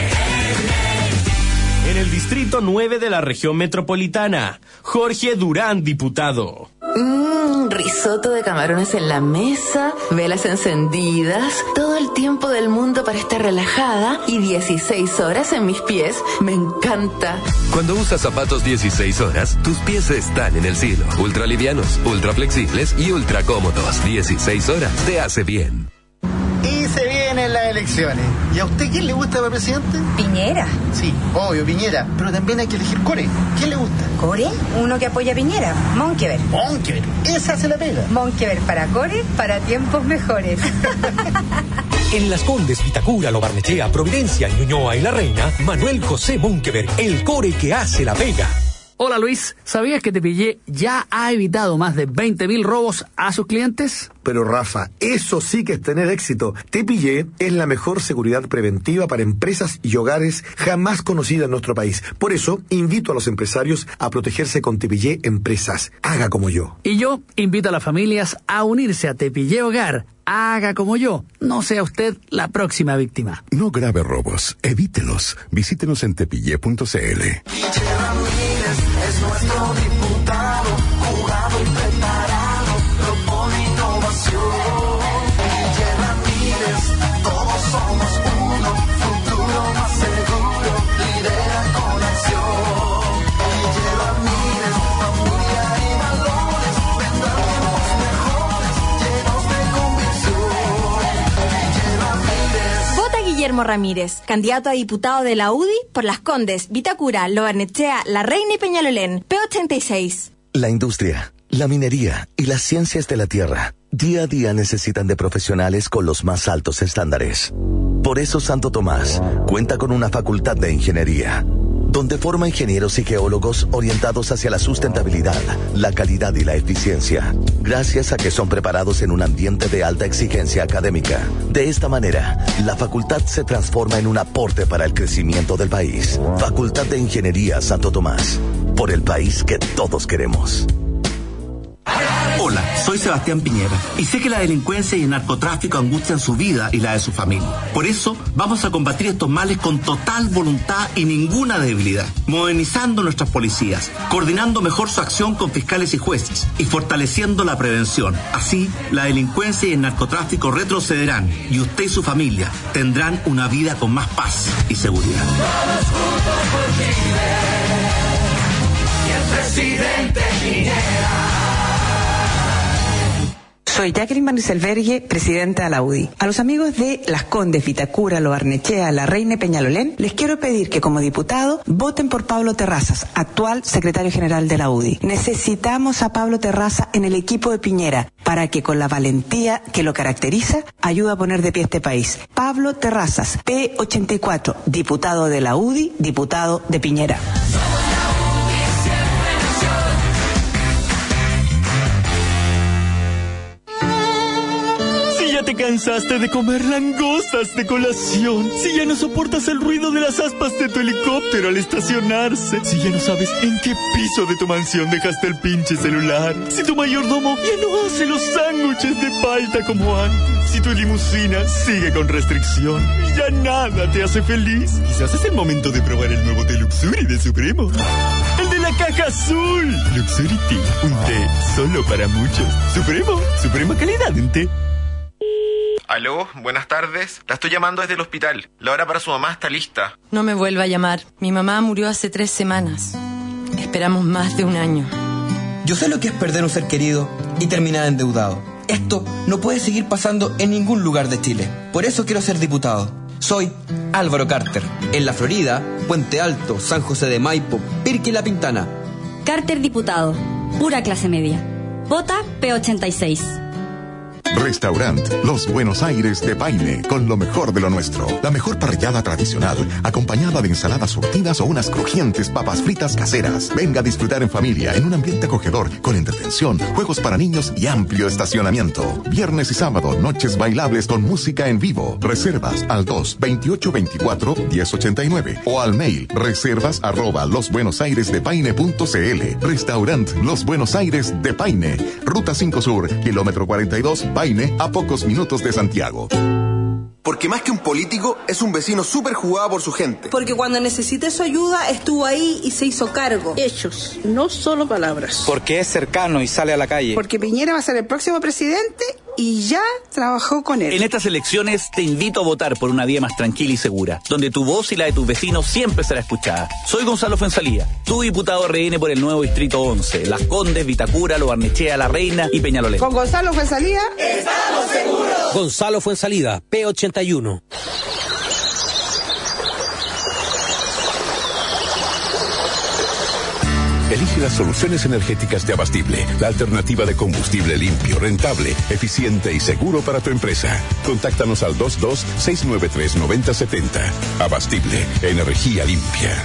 En el distrito 9 de la región metropolitana, Jorge Durán, diputado. Mmm, risotto de camarones en la mesa, velas encendidas, todo el tiempo del mundo para estar relajada y 16 horas en mis pies. Me encanta. Cuando usas zapatos 16 horas, tus pies están en el cielo. Ultra livianos, ultra flexibles y ultra cómodos. 16 horas te hace bien. Elecciones. ¿Y a usted quién le gusta para presidente? Piñera. Sí, obvio, Piñera. Pero también hay que elegir Core. ¿Quién le gusta? ¿Core? Uno que apoya a Piñera. Monkever. Monkever. Esa se la pega. Monkever para Core, para tiempos mejores. [laughs] En Las Condes, Vitacura, Lo Barnechea, Providencia, Ñuñoa y La Reina, Manuel José Munkeberg, el core que hace la pega. Hola Luis, ¿sabías que Tepillé ya ha evitado más de 20.000 robos a sus clientes? Pero Rafa, eso sí que es tener éxito. Tepillé es la mejor seguridad preventiva para empresas y hogares jamás conocida en nuestro país. Por eso, invito a los empresarios a protegerse con Tepillé Empresas. Haga como yo. Y yo invito a las familias a unirse a Tepillé Hogar. Haga como yo. No sea usted la próxima víctima. No grave robos, evítelos. Visítenos en tepille.cl. Ramírez, candidato a diputado de la UDI por Las Condes, Vitacura, Lobarnechea, La Reina y Peñalolén, P86. La industria, la minería y las ciencias de la tierra día a día necesitan de profesionales con los más altos estándares. Por eso Santo Tomás cuenta con una facultad de ingeniería, donde forma ingenieros y geólogos orientados hacia la sustentabilidad, la calidad y la eficiencia, gracias a que son preparados en un ambiente de alta exigencia académica. De esta manera, la facultad se transforma en un aporte para el crecimiento del país. Facultad de Ingeniería Santo Tomás, por el país que todos queremos. Hola, soy Sebastián Piñera y sé que la delincuencia y el narcotráfico angustian su vida y la de su familia. Por eso vamos a combatir estos males con total voluntad y ninguna debilidad, modernizando nuestras policías, coordinando mejor su acción con fiscales y jueces y fortaleciendo la prevención. Así, la delincuencia y el narcotráfico retrocederán y usted y su familia tendrán una vida con más paz y seguridad. Todos juntos por Chile. Y el presidente. Soy Jacqueline Van Rieselberghe, presidenta de la UDI. A los amigos de Las Condes, Vitacura, Loarnechea, La Reina Peñalolén, les quiero pedir que como diputado voten por Pablo Terrazas, actual secretario general de la UDI. Necesitamos a Pablo Terraza en el equipo de Piñera para que con la valentía que lo caracteriza ayude a poner de pie este país. Pablo Terrazas, P84, diputado de la UDI, diputado de Piñera. Cansaste de comer langostas de colación, si ya no soportas el ruido de las aspas de tu helicóptero al estacionarse, si ya no sabes en qué piso de tu mansión dejaste el pinche celular, si tu mayordomo ya no hace los sándwiches de palta como antes, si tu limusina sigue con restricción ya nada te hace feliz, quizás es el momento de probar el nuevo té Luxury de Supremo. El de la caja azul. Luxury Tea, un té solo para muchos. Supremo, suprema calidad en té. Aló, buenas tardes. La estoy llamando desde el hospital. La hora para su mamá está lista. No me vuelva a llamar. Mi mamá murió hace tres semanas. Esperamos más de un año. Yo sé lo que es perder un ser querido y terminar endeudado. Esto no puede seguir pasando en ningún lugar de Chile. Por eso quiero ser diputado. Soy Álvaro Carter. En la Florida, Puente Alto, San José de Maipo, Pirque y La Pintana. Carter Diputado, pura clase media. Vota P86. Restaurant Los Buenos Aires de Paine, con lo mejor de lo nuestro. La mejor parrillada tradicional, acompañada de ensaladas surtidas o unas crujientes papas fritas caseras. Venga a disfrutar en familia, en un ambiente acogedor, con entretención, juegos para niños y amplio estacionamiento. Viernes y sábado, noches bailables con música en vivo. Reservas al 2 28 24 1089 o al mail reservas arroba losbuenosairesdepaine.cl. Restaurant Los Buenos Aires de Paine, Ruta 5 Sur, kilómetro 42, A pocos minutos de Santiago. Porque más que un político, es un vecino súper jugado por su gente. Porque cuando necesité su ayuda, estuvo ahí y se hizo cargo. Hechos, no solo palabras. Porque es cercano y sale a la calle. Porque Piñera va a ser el próximo presidente y ya trabajó con él. En estas elecciones te invito a votar por una vía más tranquila y segura, donde tu voz y la de tus vecinos siempre será escuchada. Soy Gonzalo Fuensalía, tu diputado RN por el nuevo Distrito 11, Las Condes, Vitacura, Lo Barnechea, La Reina y Peñalolén. Con Gonzalo fue salida. ¡Estamos seguros! Gonzalo Fuensalida, P81. Elige las soluciones energéticas de Abastible, la alternativa de combustible limpio, rentable, eficiente y seguro para tu empresa. Contáctanos al 22-693-9070. Abastible, energía limpia.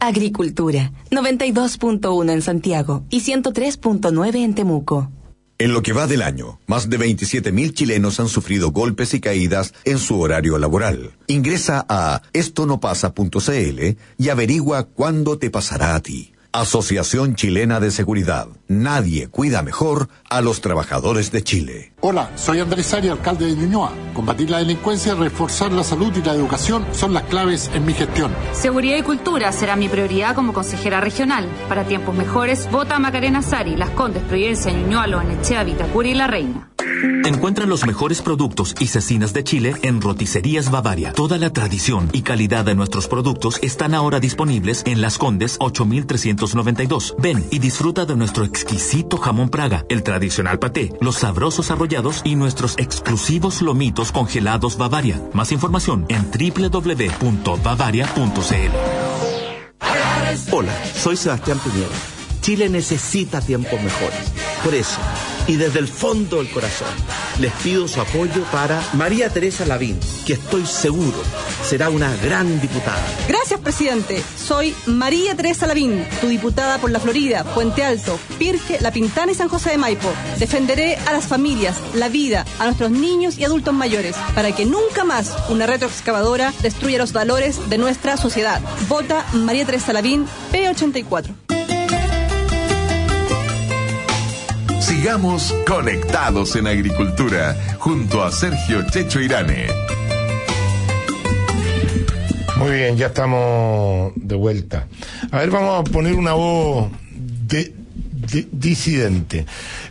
Agricultura, 92.1 en Santiago y 103.9 en Temuco. En lo que va del año, más de 27.000 chilenos han sufrido golpes y caídas en su horario laboral. Ingresa a estonopasa.cl y averigua cuándo te pasará a ti. Asociación Chilena de Seguridad. Nadie cuida mejor a los trabajadores de Chile. Hola, soy Andrés Ari, alcalde de Ñuñoa. Combatir la delincuencia, reforzar la salud y la educación son las claves en mi gestión. Seguridad y cultura será mi prioridad como consejera regional. Para tiempos mejores, vota a Macarena Sari, Las Condes, Providencia, Ñuñoa, Loanechea, Vitacura y La Reina. Encuentra los mejores productos y cecinas de Chile en Roticerías Bavaria. Toda la tradición y calidad de nuestros productos están ahora disponibles en Las Condes 8392. Ven y disfruta de nuestro exquisito jamón Praga, el tradicional paté, los sabrosos arrollados y nuestros exclusivos lomitos congelados Bavaria. Más información en www.bavaria.cl. Hola, soy Sebastián Piñera. Chile necesita tiempos mejores. Por eso, y desde el fondo del corazón, les pido su apoyo para María Teresa Lavín, que estoy seguro será una gran diputada. Gracias, presidente. Soy María Teresa Lavín, tu diputada por la Florida, Puente Alto, Pirque, La Pintana y San José de Maipo. Defenderé a las familias, la vida, a nuestros niños y adultos mayores, para que nunca más una retroexcavadora destruya los valores de nuestra sociedad. Vota María Teresa Lavín, P84. Sigamos conectados en agricultura junto a Sergio Checho Irane. Muy bien, ya estamos de vuelta. A ver, vamos a poner una voz de, de- disidente.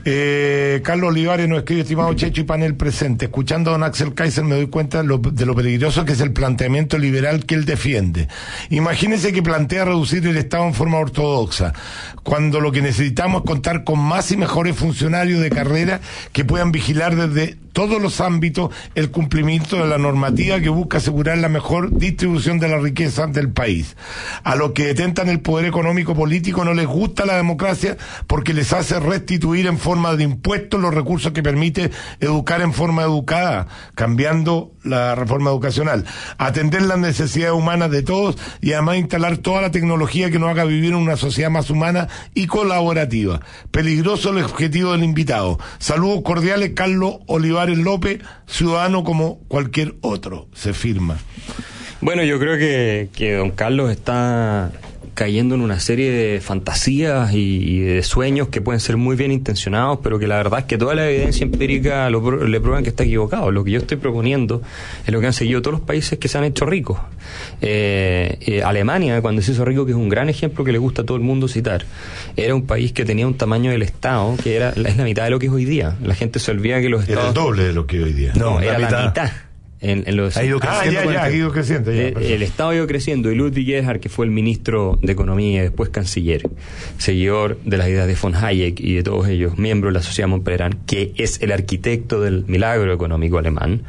Eh, Carlos Olivares nos escribe, estimado Checho y panel presente. Escuchando a don Axel Kaiser me doy cuenta de lo, de lo peligroso que es el planteamiento liberal que él defiende. Imagínense que plantea reducir el Estado en forma ortodoxa, cuando lo que necesitamos es contar con más y mejores funcionarios de carrera que puedan vigilar desde todos los ámbitos el cumplimiento de la normativa que busca asegurar la mejor distribución de la riqueza del país. A los que detentan el poder económico político no les gusta la democracia porque les hace restituir en forma de impuestos los recursos que permite educar en forma educada, cambiando la reforma educacional, atender las necesidades humanas de todos y además instalar toda la tecnología que nos haga vivir en una sociedad más humana y colaborativa. Peligroso el objetivo del invitado. Saludos cordiales, Carlos Olivares López, ciudadano como cualquier otro. Se firma. Bueno, yo creo que, que don Carlos está cayendo en una serie de fantasías y, y de sueños que pueden ser muy bien intencionados, pero que la verdad es que toda la evidencia empírica lo le prueban que está equivocado. Lo que yo estoy proponiendo es lo que han seguido todos los países que se han hecho ricos. Eh, eh, Alemania, cuando se hizo rico, que es un gran ejemplo que le gusta a todo el mundo citar, era un país que tenía un tamaño del Estado que era es la mitad de lo que es hoy día. La gente se olvida que los Era estados... el doble de lo que hoy día. No, la era la mitad. En, en los Ha ido Ah, creciendo ya, ha ido creciendo, ya, Eh, el Estado ha ido creciendo y Ludwig Erhard, que fue el ministro de Economía y después canciller, seguidor de las ideas de von Hayek y de todos ellos, miembro de la Sociedad Montpellier, que es el arquitecto del milagro económico alemán,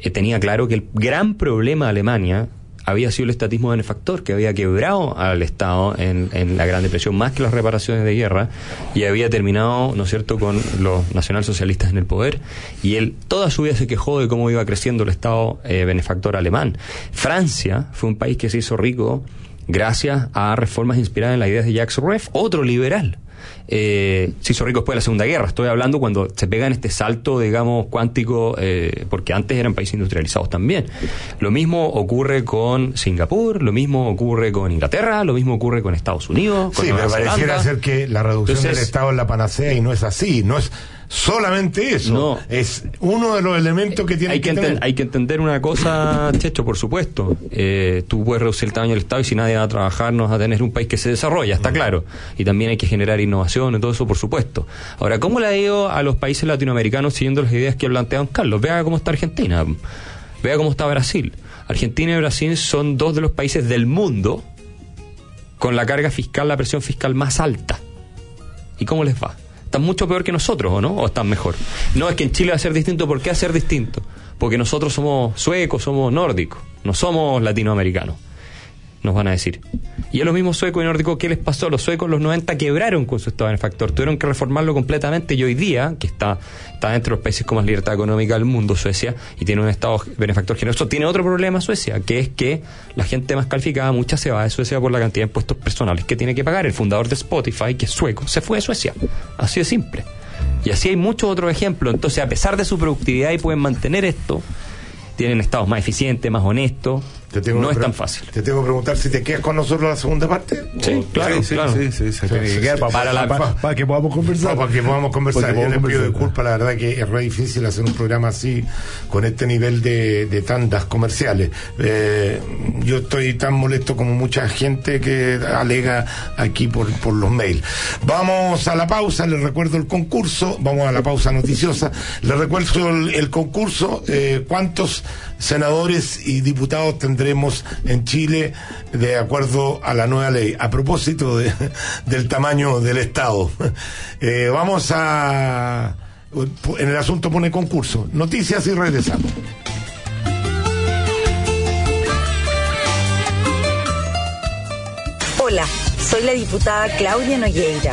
eh, tenía claro que el gran problema de Alemania había sido el estatismo benefactor, que había quebrado al Estado en, en la Gran Depresión más que las reparaciones de guerra y había terminado, ¿no es cierto?, con los nacionalsocialistas en el poder. Y él toda su vida se quejó de cómo iba creciendo el Estado eh, benefactor alemán. Francia fue un país que se hizo rico gracias a reformas inspiradas en las ideas de Jacques Rueff, otro liberal. Eh, se hizo rico después de la Segunda Guerra. Estoy hablando cuando se pegan este salto, digamos, cuántico, eh, porque antes eran países industrializados también. Lo mismo ocurre con Singapur, lo mismo ocurre con Inglaterra, lo mismo ocurre con Estados Unidos. Con Sí, me Nueva pareciera Zelanda. ser que la reducción Entonces- del Estado es la panacea y no es así. No es solamente eso. No. Es uno de los elementos que tiene hay que, que, tener. hay que entender una cosa, Checho, por supuesto. Eh, tú puedes reducir el tamaño del Estado y si nadie va a trabajar, no vas a tener un país que se desarrolla, está claro. Y también hay que generar innovación y todo eso, por supuesto. Ahora, ¿cómo le ha ido a los países latinoamericanos siguiendo las ideas que ha planteado Carlos? Vea cómo está Argentina, vea cómo está Brasil. Argentina y Brasil son dos de los países del mundo con la carga fiscal, la presión fiscal más alta. ¿Y cómo les va? ¿Están mucho peor que nosotros o no? ¿O están mejor? No, es que en Chile va a ser distinto. ¿Por qué va a ser distinto? Porque nosotros somos suecos, somos nórdicos, no somos latinoamericanos, nos van a decir. Y es lo mismo sueco y nórdico. ¿Qué les pasó? Los suecos en los 90 quebraron con su estado benefactor. Tuvieron que reformarlo completamente y hoy día, que está, está dentro de los países con más libertad económica del mundo, Suecia, y tiene un estado benefactor generoso, tiene otro problema Suecia, que es que la gente más calificada, mucha se va de Suecia por la cantidad de impuestos personales que tiene que pagar. El fundador de Spotify, que es sueco, se fue de Suecia. Así de simple. Y así hay muchos otros ejemplos. Entonces, a pesar de su productividad y pueden mantener esto, tienen estados más eficientes, más honestos. No es tan fácil. Te tengo que preguntar si te quedas con nosotros la segunda parte. Sí, claro, sí, claro. Sí, sí, se tiene que quedar para, Para la- para- para que podamos conversar. Para que podamos conversar. Yo les pido disculpas, la verdad que es re difícil hacer un programa así, con este nivel de, de tandas comerciales. Eh, yo estoy tan molesto como mucha gente que alega aquí por, por los mails. Vamos a la pausa, les recuerdo el concurso, vamos a la pausa noticiosa. Les recuerdo el, el concurso, eh, cuántos senadores y diputados tendremos en Chile de acuerdo a la nueva ley. A propósito de- [laughs] del tamaño del Estado. [laughs] Eh, vamos a... En el asunto pone concurso. Noticias y regresamos. Hola, soy la diputada Claudia Nogueira.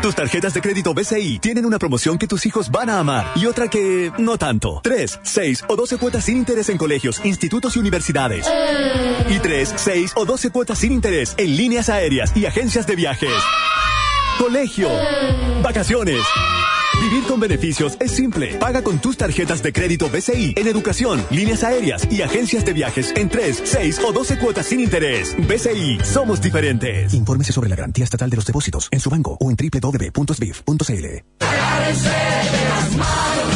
Tus tarjetas de crédito BCI tienen una promoción que tus hijos van a amar y otra que no tanto. 3, 6 o 12 cuotas sin interés en colegios, institutos y universidades. Y 3, 6 o 12 cuotas sin interés en líneas aéreas y agencias de viajes. Colegio. Vacaciones. Vivir con beneficios es simple. Paga con tus tarjetas de crédito BCI en educación, líneas aéreas y agencias de viajes en 3, 6 o 12 cuotas sin interés. BCI, somos diferentes. Infórmese sobre la garantía estatal de los depósitos en su banco o en www.sbif.cl.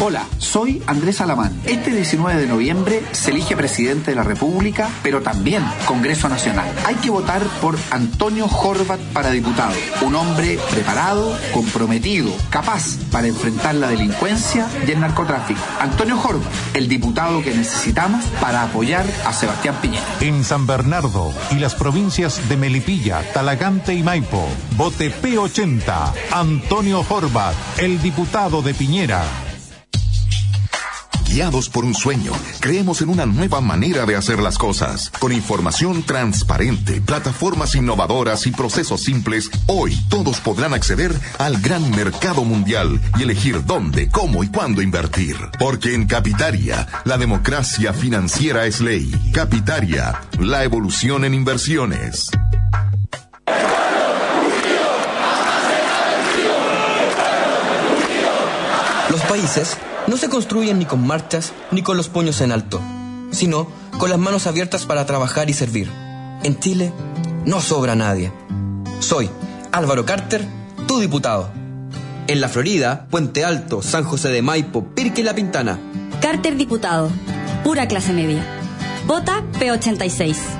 Hola, soy Andrés Alamán. Este 19 de noviembre se elige presidente de la República, pero también Congreso Nacional. Hay que votar por Antonio Horvat para diputado, un hombre preparado, comprometido, capaz para enfrentar la delincuencia y el narcotráfico. Antonio Horvat, el diputado que necesitamos para apoyar a Sebastián Piñera. En San Bernardo y las provincias de Melipilla, Talagante y Maipo, vote P80, Antonio Horvat, el diputado de Piñera. Guiados por un sueño, creemos en una nueva manera de hacer las cosas. Con información transparente, plataformas innovadoras y procesos simples, hoy todos podrán acceder al gran mercado mundial y elegir dónde, cómo y cuándo invertir. Porque en Capitaria, la democracia financiera es ley. Capitaria, la evolución en inversiones. Los países no se construyen ni con marchas ni con los puños en alto, sino con las manos abiertas para trabajar y servir. En Chile no sobra nadie. Soy Álvaro Carter, tu diputado. En la Florida, Puente Alto, San José de Maipo, Pirque y La Pintana. Carter diputado. Pura clase media. Vota P86.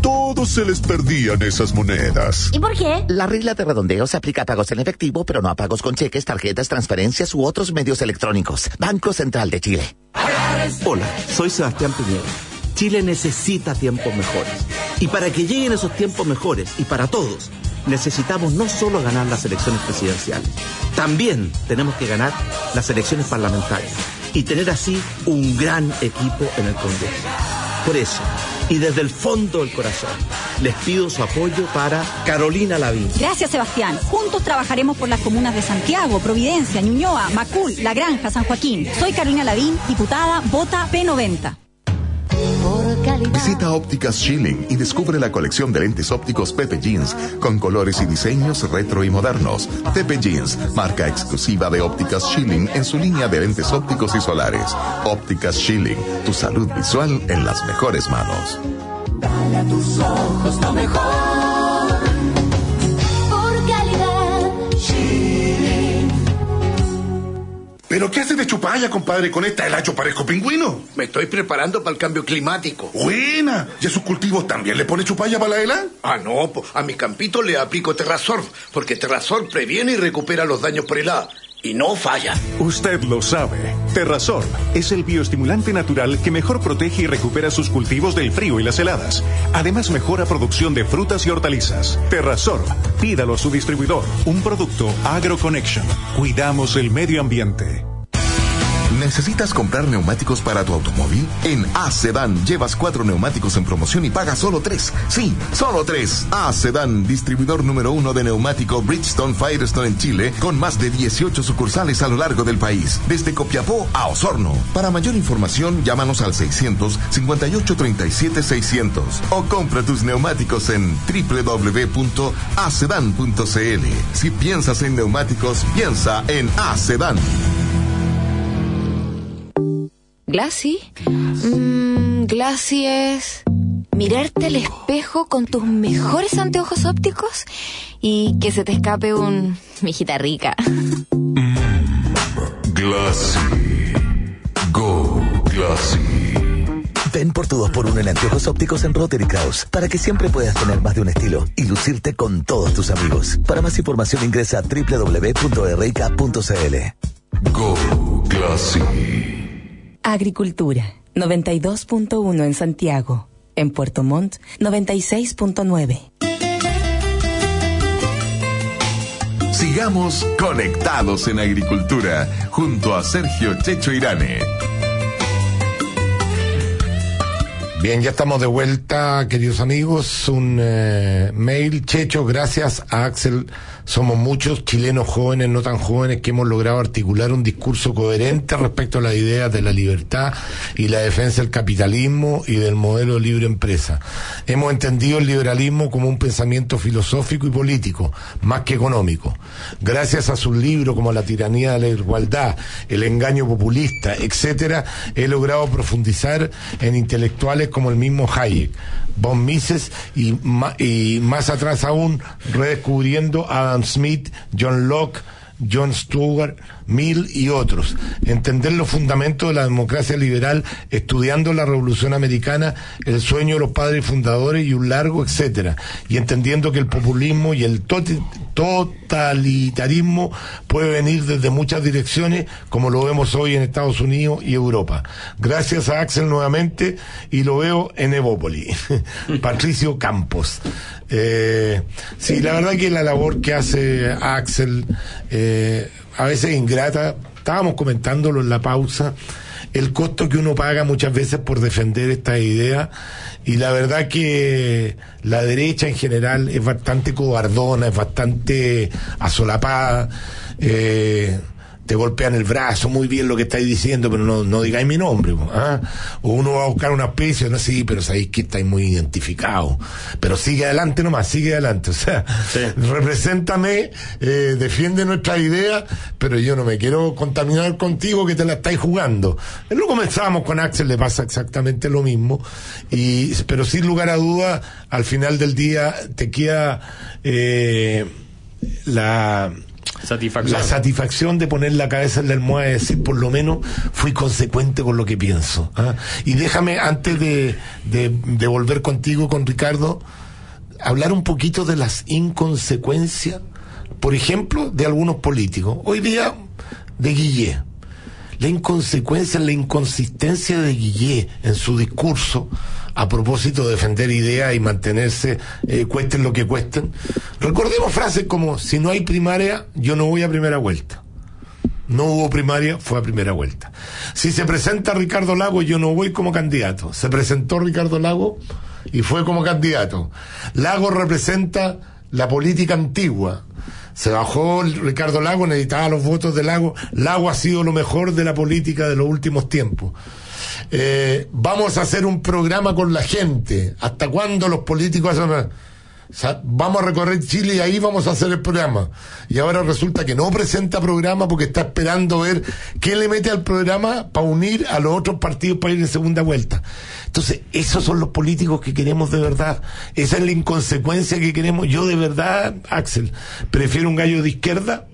todos se les perdían esas monedas. ¿Y por qué? La regla de redondeo se aplica a pagos en efectivo, pero no a pagos con cheques, tarjetas, transferencias u otros medios electrónicos. Banco Central de Chile. Hola, soy Sebastián Piñera. Chile necesita tiempos mejores. Y para que lleguen esos tiempos mejores, y para todos, necesitamos no solo ganar las elecciones presidenciales, también tenemos que ganar las elecciones parlamentarias y tener así un gran equipo en el Congreso. Por eso, y desde el fondo del corazón, les pido su apoyo para Carolina Lavín. Gracias, Sebastián. Juntos trabajaremos por las comunas de Santiago, Providencia, Ñuñoa, Macul, La Granja, San Joaquín. Soy Carolina Lavín, diputada, vota P90. Visita Ópticas Schilling y descubre la colección de lentes ópticos Pepe Jeans con colores y diseños retro y modernos. Pepe Jeans, marca exclusiva de Ópticas Schilling en su línea de lentes ópticos y solares. Ópticas Schilling, tu salud visual en las mejores manos. Dale a tus ojos lo mejor. ¿Pero qué hace de chupalla, compadre? Con esta helacho parezco pingüino. Me estoy preparando para el cambio climático. Buena. ¿Y a sus cultivos también le pone chupalla para la hela? Ah, no, po. a mi campito le aplico Terrasorb, porque Terrasorb previene y recupera los daños por helada. Y no falla. Usted lo sabe. Terrasorb es el bioestimulante natural que mejor protege y recupera sus cultivos del frío y las heladas. Además, mejora producción de frutas y hortalizas. Terrasorb, pídalo a su distribuidor. Un producto AgroConnection. Cuidamos el medio ambiente. ¿Necesitas comprar neumáticos para tu automóvil? En A-Sedan llevas cuatro neumáticos en promoción y pagas solo tres. Sí, solo tres. A-Sedan, distribuidor número uno de neumático Bridgestone Firestone en Chile, con más de 18 sucursales a lo largo del país, desde Copiapó a Osorno. Para mayor información, llámanos al 600 58 37 600 o compra tus neumáticos en www.acedan.cl. Si piensas en neumáticos, piensa en A-Sedan. Glassy. Mm, Glassy es mirarte al espejo con tus mejores anteojos ópticos y que se te escape un mijita rica. Glassy. Go Glassy. Ven por tu 2x1 en anteojos ópticos en Rotary Kraus para que siempre puedas tener más de un estilo y lucirte con todos tus amigos. Para más información ingresa a www.rica.cl. Go Glassy. Agricultura, 92.1 en Santiago. En Puerto Montt, 96.9. Sigamos conectados en agricultura junto a Sergio Checho Irane. Bien, ya estamos de vuelta, queridos amigos. Un eh, mail, Checho, gracias a Axel. Somos muchos chilenos jóvenes, no tan jóvenes, que hemos logrado articular un discurso coherente respecto a las ideas de la libertad y la defensa del capitalismo y del modelo de libre empresa. Hemos entendido el liberalismo como un pensamiento filosófico y político, más que económico. Gracias a sus libros como La tiranía de la igualdad, El engaño populista, etcétera, he logrado profundizar en intelectuales como el mismo Hayek, von Mises y, y más atrás aún redescubriendo Adam Smith, John Locke, John Stuart Mill y otros. Entender los fundamentos de la democracia liberal, estudiando la Revolución Americana, el sueño de los padres fundadores y un largo etcétera. Y entendiendo que el populismo y el totalitarismo puede venir desde muchas direcciones, como lo vemos hoy en Estados Unidos y Europa. Gracias a Axel nuevamente y lo veo en Evópoli. [laughs] Patricio Campos. Eh, sí, la verdad que la labor que hace Axel eh, a veces es ingrata. Estábamos comentándolo en la pausa. El costo que uno paga muchas veces por defender esta idea y la verdad que la derecha en general es bastante cobardona, es bastante asolapada. Eh, te golpean el brazo, muy bien lo que estáis diciendo, pero no, no digáis mi nombre. ¿ah? O uno va a buscar una especie, no sí, pero sabéis que estáis muy identificados. Pero sigue adelante nomás, sigue adelante. O sea, represéntame, eh, defiende nuestra idea, pero yo no me quiero contaminar contigo que te la estáis jugando. Lo comenzamos con Axel, le pasa exactamente lo mismo. Y, pero sin lugar a duda, al final del día te queda eh, la La satisfacción de poner la cabeza en la almohada y decir, por lo menos fui consecuente con lo que pienso. ¿ah? Y déjame, antes de, de, volver contigo, con Ricardo, hablar un poquito de las inconsecuencias, por ejemplo, de algunos políticos. Hoy día, de Guillé. La inconsecuencia, la inconsistencia de Guillé en su discurso a propósito de defender ideas y mantenerse, eh, cuesten lo que cuesten. Recordemos frases como, si no hay primaria, yo no voy a primera vuelta. No hubo primaria, fue a primera vuelta. Si se presenta Ricardo Lago, yo no voy como candidato. Se presentó Ricardo Lago y fue como candidato. Lago representa la política antigua. Se bajó Ricardo Lago, necesitaba los votos de Lago. Lago ha sido lo mejor de la política de los últimos tiempos. Eh, vamos a hacer un programa con la gente. ¿Hasta cuándo los políticos hacen... Vamos a recorrer Chile y ahí vamos a hacer el programa. Y ahora resulta que no presenta programa porque está esperando ver qué le mete al programa para unir a los otros partidos para ir en segunda vuelta. Entonces, esos son los políticos que queremos de verdad. Esa es la inconsecuencia que queremos. Yo de verdad, Axel, prefiero un gallo de izquierda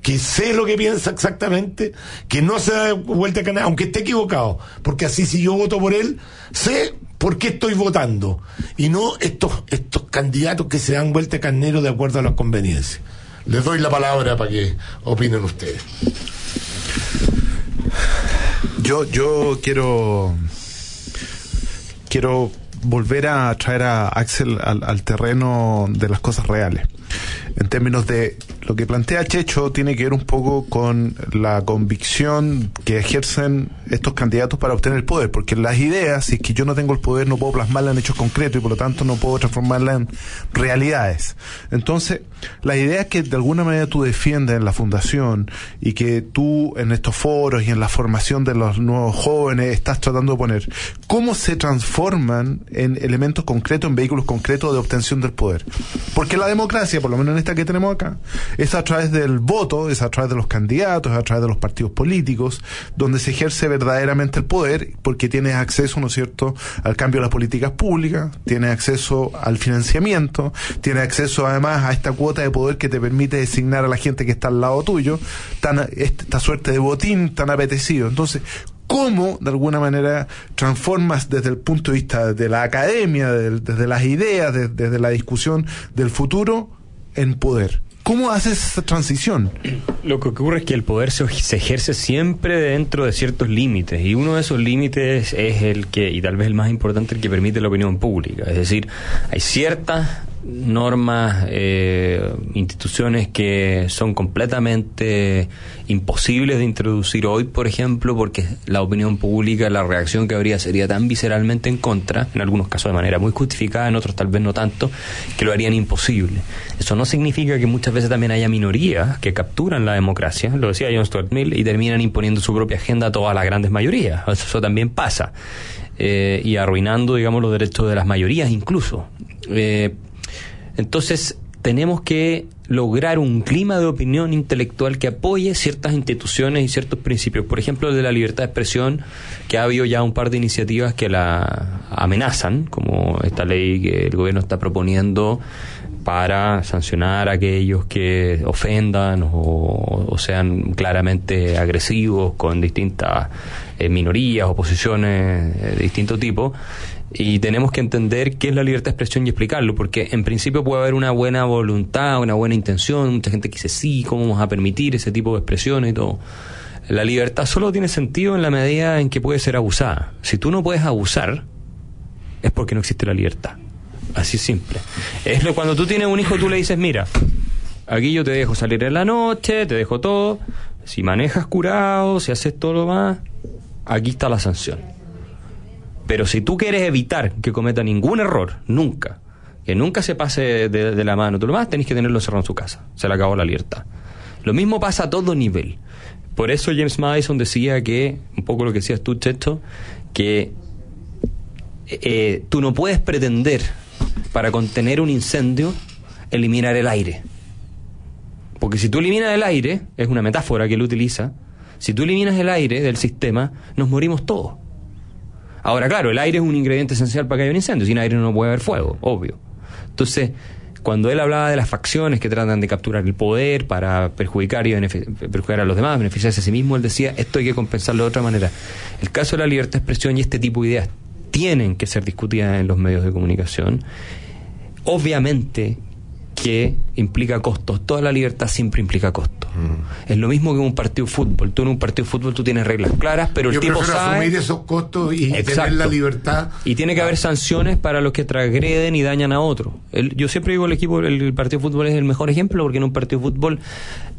que sé lo que piensa exactamente, que no se da vuelta a canal, aunque esté equivocado, porque así si yo voto por él, sé por qué estoy votando, y no estos, estos candidatos que se dan vuelta a carnero de acuerdo a las conveniencias. Les doy la palabra para que opinen ustedes. Yo, yo quiero quiero volver a traer a Axel al, al terreno de las cosas reales. En términos de lo que plantea Checho tiene que ver un poco con la convicción que ejercen estos candidatos para obtener el poder, porque las ideas, si es que yo no tengo el poder, no puedo plasmarlas en hechos concretos y por lo tanto no puedo transformarlas en realidades. Entonces, las ideas que de alguna manera tú defiendes en la fundación y que tú en estos foros y en la formación de los nuevos jóvenes estás tratando de poner, ¿cómo se transforman en elementos concretos, en vehículos concretos de obtención del poder? Porque la democracia, por lo menos en esta que tenemos acá, es a través del voto, es a través de los candidatos, es a través de los partidos políticos, donde se ejerce verdaderamente el poder, porque tienes acceso, ¿no es cierto?, al cambio de las políticas públicas, tienes acceso al financiamiento, tienes acceso además a esta cuota de poder que te permite designar a la gente que está al lado tuyo, tan, esta suerte de botín tan apetecido. Entonces, cómo de alguna manera transformas desde el punto de vista de la academia, de- desde las ideas, de- desde la discusión del futuro en poder. ¿Cómo haces esa transición? Lo que ocurre es que el poder se, se ejerce siempre dentro de ciertos límites y uno de esos límites es el que, y tal vez el más importante, el que permite la opinión pública. Es decir, hay ciertas normas, eh, instituciones que son completamente imposibles de introducir hoy, por ejemplo, porque la opinión pública, la reacción que habría sería tan visceralmente en contra, en algunos casos de manera muy justificada, en otros tal vez no tanto, que lo harían imposible. Eso no significa que muchas veces también haya minorías que capturan la democracia, lo decía John Stuart Mill, y terminan imponiendo su propia agenda a todas las grandes mayorías. Eso, también pasa. Eh, y arruinando, digamos, los derechos de las mayorías incluso. Eh, entonces, tenemos que lograr un clima de opinión intelectual que apoye ciertas instituciones y ciertos principios. Por ejemplo, el de la libertad de expresión, que ha habido ya un par de iniciativas que la amenazan, como esta ley que el gobierno está proponiendo para sancionar a aquellos que ofendan o, sean claramente agresivos con distintas eh, minorías o posiciones eh, de distinto tipo. Y tenemos que entender qué es la libertad de expresión y explicarlo, porque en principio puede haber una buena voluntad, una buena intención, mucha gente que dice sí, ¿cómo vamos a permitir ese tipo de expresiones y todo? La libertad solo tiene sentido en la medida en que puede ser abusada. Si tú no puedes abusar, es porque no existe la libertad. Así simple. Es lo cuando tú tienes un hijo, tú le dices, mira, aquí yo te dejo salir en la noche, te dejo todo. Si manejas curado, si haces todo lo más, aquí está la sanción. Pero si tú quieres evitar que cometa ningún error, nunca, que nunca se pase de, la mano, tú lo más tenés que tenerlo encerrado en su casa. Se le acabó la libertad. Lo mismo pasa a todo nivel. Por eso James Madison decía que, un poco lo que decías tú, Cheto, que eh, tú no puedes pretender para contener un incendio eliminar el aire. Porque si tú eliminas el aire, es una metáfora que él utiliza, si tú eliminas el aire del sistema, nos morimos todos. Ahora, claro, el aire es un ingrediente esencial para que haya un incendio. Sin aire no puede haber fuego, obvio. Entonces, cuando él hablaba de las facciones que tratan de capturar el poder para perjudicar y perjudicar a los demás, beneficiarse a sí mismo, él decía, esto hay que compensarlo de otra manera. El caso de la libertad de expresión y este tipo de ideas tienen que ser discutidas en los medios de comunicación. Obviamente que implica costos. Toda la libertad siempre implica costos. Es lo mismo que un partido de fútbol. Tú en un partido de fútbol tú tienes reglas claras, pero el Yo tipo sabe... asumir esos costos y tener la libertad. Y tiene que haber sanciones para los que transgreden y dañan a otro. El- yo siempre digo el equipo, el, el partido de fútbol es el mejor ejemplo porque en un partido de fútbol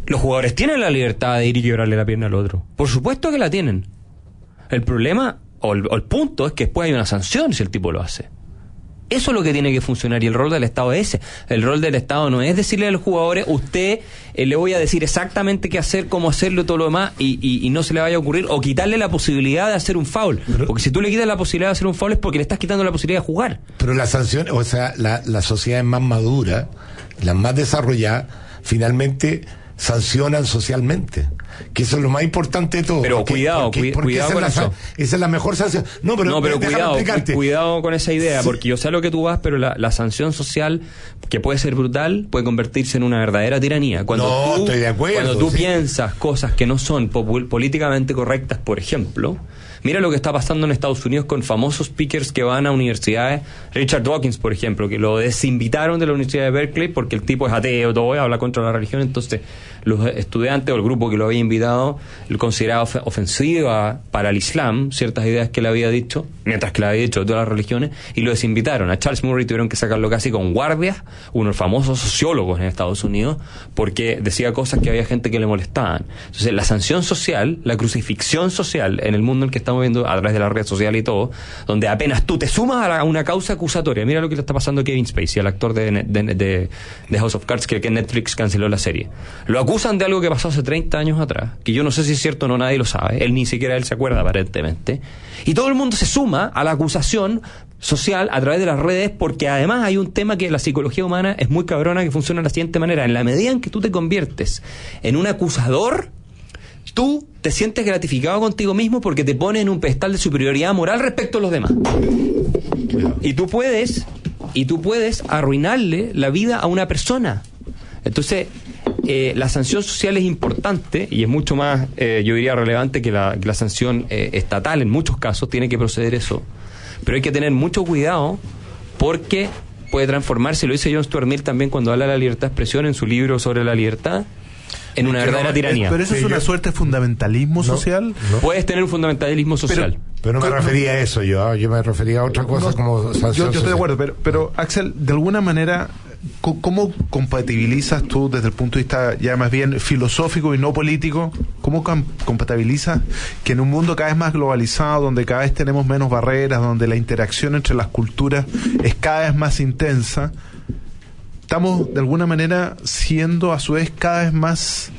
los jugadores tienen la libertad de ir y quebrarle la pierna al otro. Por supuesto que la tienen. El problema o el, o el punto es que después hay una sanción si el tipo lo hace. Eso es lo que tiene que funcionar y el rol del Estado es ese. El rol del Estado no es decirle a los jugadores, usted eh, le voy a decir exactamente qué hacer, cómo hacerlo y todo lo demás y, y- y no se le vaya a ocurrir o quitarle la posibilidad de hacer un foul. Porque si tú le quitas la posibilidad de hacer un foul es porque le estás quitando la posibilidad de jugar. Pero la sanción, o sea, la, la sociedad es más madura, las más desarrolladas, finalmente sancionan socialmente. Que eso es lo más importante de todo. Pero Porque- cuidado, porque- cui- porque cuidado esa, con es la, eso. sa- esa es la mejor sanción. No, pero, no, pero cuidado, explicarte. cuidado con esa idea, Sí. porque yo sé a lo que tú vas, pero la, la sanción social, que puede ser brutal, puede convertirse en una verdadera tiranía. Cuando No, tú, estoy de acuerdo, Cuando tú sí. piensas cosas que no son políticamente correctas, por ejemplo, mira lo que está pasando en Estados Unidos con famosos speakers que van a universidades. Richard Dawkins, por ejemplo, que lo desinvitaron de la Universidad de Berkeley porque el tipo es ateo, todo, habla contra la religión, entonces los estudiantes o el grupo que lo había invitado lo consideraba of- ofensiva para el Islam, ciertas ideas que le había dicho, mientras que le había dicho de todas las religiones, y lo desinvitaron. A Charles Murray tuvieron que sacarlo casi con guardias, unos famosos sociólogos en Estados Unidos, porque decía cosas que había gente que le molestaban. Entonces, la sanción social, la crucifixión social en el mundo en que estamos viendo a través de la red social y todo, donde apenas tú te sumas a, una causa acusatoria. Mira lo que le está pasando a Kevin Spacey, al actor de- de House of Cards, que, que Netflix canceló la serie. Lo acusan de algo que pasó hace 30 años atrás, que yo no sé si es cierto o no, nadie lo sabe. Él ni siquiera él se acuerda, aparentemente. Y todo el mundo se suma a la acusación social a través de las redes porque además hay un tema que la psicología humana es muy cabrona que funciona de la siguiente manera. En la medida en que tú te conviertes en un acusador, tú te sientes gratificado contigo mismo porque te pones en un pedestal de superioridad moral respecto a los demás. Y tú puedes, y tú puedes arruinarle la vida a una persona. Entonces, eh, la sanción social es importante y es mucho más, eh, yo diría, relevante que la, que la sanción eh, estatal. En muchos casos tiene que proceder eso. Pero hay que tener mucho cuidado porque puede transformarse, lo dice John Stuart Mill también cuando habla de la libertad de expresión en su libro sobre la libertad, en una Pero, verdadera tiranía. Pero eso es una suerte de fundamentalismo social. Puedes tener un fundamentalismo social. Pero no me refería a eso yo, yo me refería a otra cosa No, como yo, sanción yo estoy de social. acuerdo, pero, pero Axel, de alguna manera, ¿cómo compatibilizas tú desde el punto de vista ya más bien filosófico y no político? ¿Cómo com- compatibilizas que en un mundo cada vez más globalizado, donde cada vez tenemos menos barreras, donde la interacción entre las culturas es cada vez más intensa, estamos de alguna manera siendo a su vez cada vez más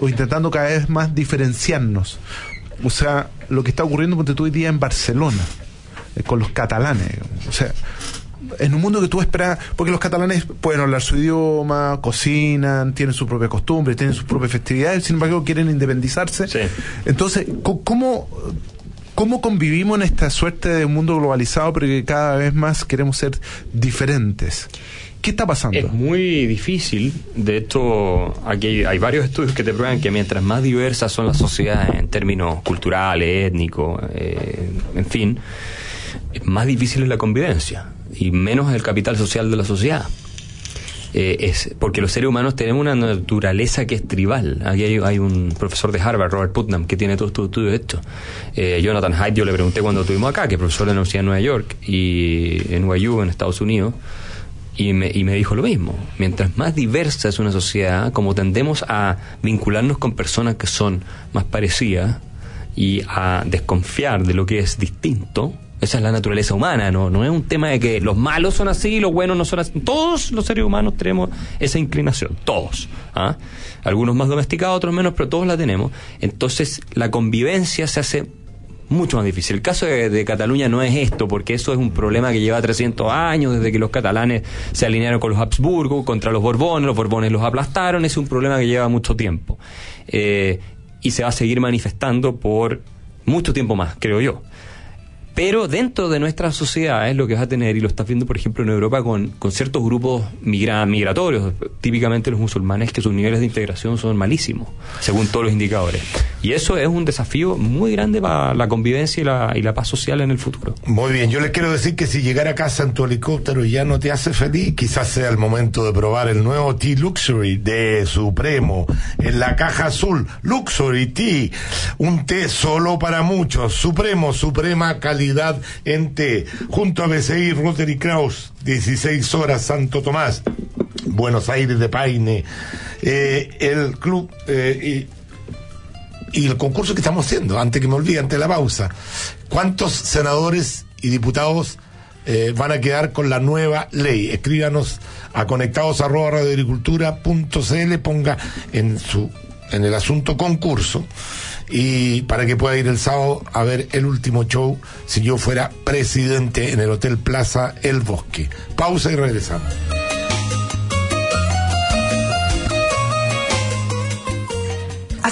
o intentando cada vez más diferenciarnos. O sea, lo que está ocurriendo ponte tú hoy día en Barcelona, eh, con los catalanes. O sea, en un mundo que tú esperas, porque los catalanes pueden hablar su idioma, cocinan, tienen sus propias costumbres, tienen sus propias festividades, sin embargo quieren independizarse. Entonces, co- ¿cómo, ¿cómo convivimos en esta suerte de un mundo globalizado, pero que cada vez más queremos ser diferentes? ¿Qué está pasando? Es muy difícil. De hecho, aquí hay, hay varios estudios que te prueban que mientras más diversas son las sociedades en términos culturales, étnicos, eh, en fin, más difícil es la convivencia y menos el capital social de la sociedad. Eh, es porque los seres humanos tenemos una naturaleza que es tribal. Aquí hay, hay un profesor de Harvard, Robert Putnam, que tiene todo estos estudios esto. Eh, Jonathan Haidt, yo le pregunté cuando estuvimos acá, que es profesor de la Universidad de Nueva York y en NYU, en Estados Unidos, y me, y me dijo lo mismo. Mientras más diversa es una sociedad, como tendemos a vincularnos con personas que son más parecidas y a desconfiar de lo que es distinto, esa es la naturaleza humana, no, no es un tema de que los malos son así los buenos no son así. Todos los seres humanos tenemos esa inclinación, todos. ¿ah? Algunos más domesticados, otros menos, pero todos la tenemos. Entonces la convivencia se hace mucho más difícil. El caso de, de Cataluña no es esto, porque eso es un problema que lleva 300 años, desde que los catalanes se alinearon con los Habsburgo, contra los Borbones, los Borbones los aplastaron, es un problema que lleva mucho tiempo. Eh, y se va a seguir manifestando por mucho tiempo más, creo yo. Pero dentro de nuestras sociedades lo que vas a tener, y lo estás viendo por ejemplo en Europa con, con ciertos grupos migra- migratorios, típicamente los musulmanes, que sus niveles de integración son malísimos, según todos los indicadores. Y eso es un desafío muy grande para la convivencia y la, y la paz social en el futuro. Muy bien, yo les quiero decir que si llegar a casa en tu helicóptero ya no te hace feliz, quizás sea el momento de probar el nuevo Tea Luxury de Supremo en la caja azul. Luxury Tea, un té solo para muchos. Supremo, suprema calidad en té. Junto a BCI Rotary Kraus, 16 horas Santo Tomás, Buenos Aires de Paine. Eh, el club eh, y, el concurso que estamos haciendo, antes que me olvide, antes de la pausa. ¿Cuántos senadores y diputados eh, van a quedar con la nueva ley. Escríbanos a conectados ponga en su en el asunto concurso y para que pueda ir el sábado a ver el último show si yo fuera presidente en el Hotel Plaza El Bosque. Pausa y regresamos.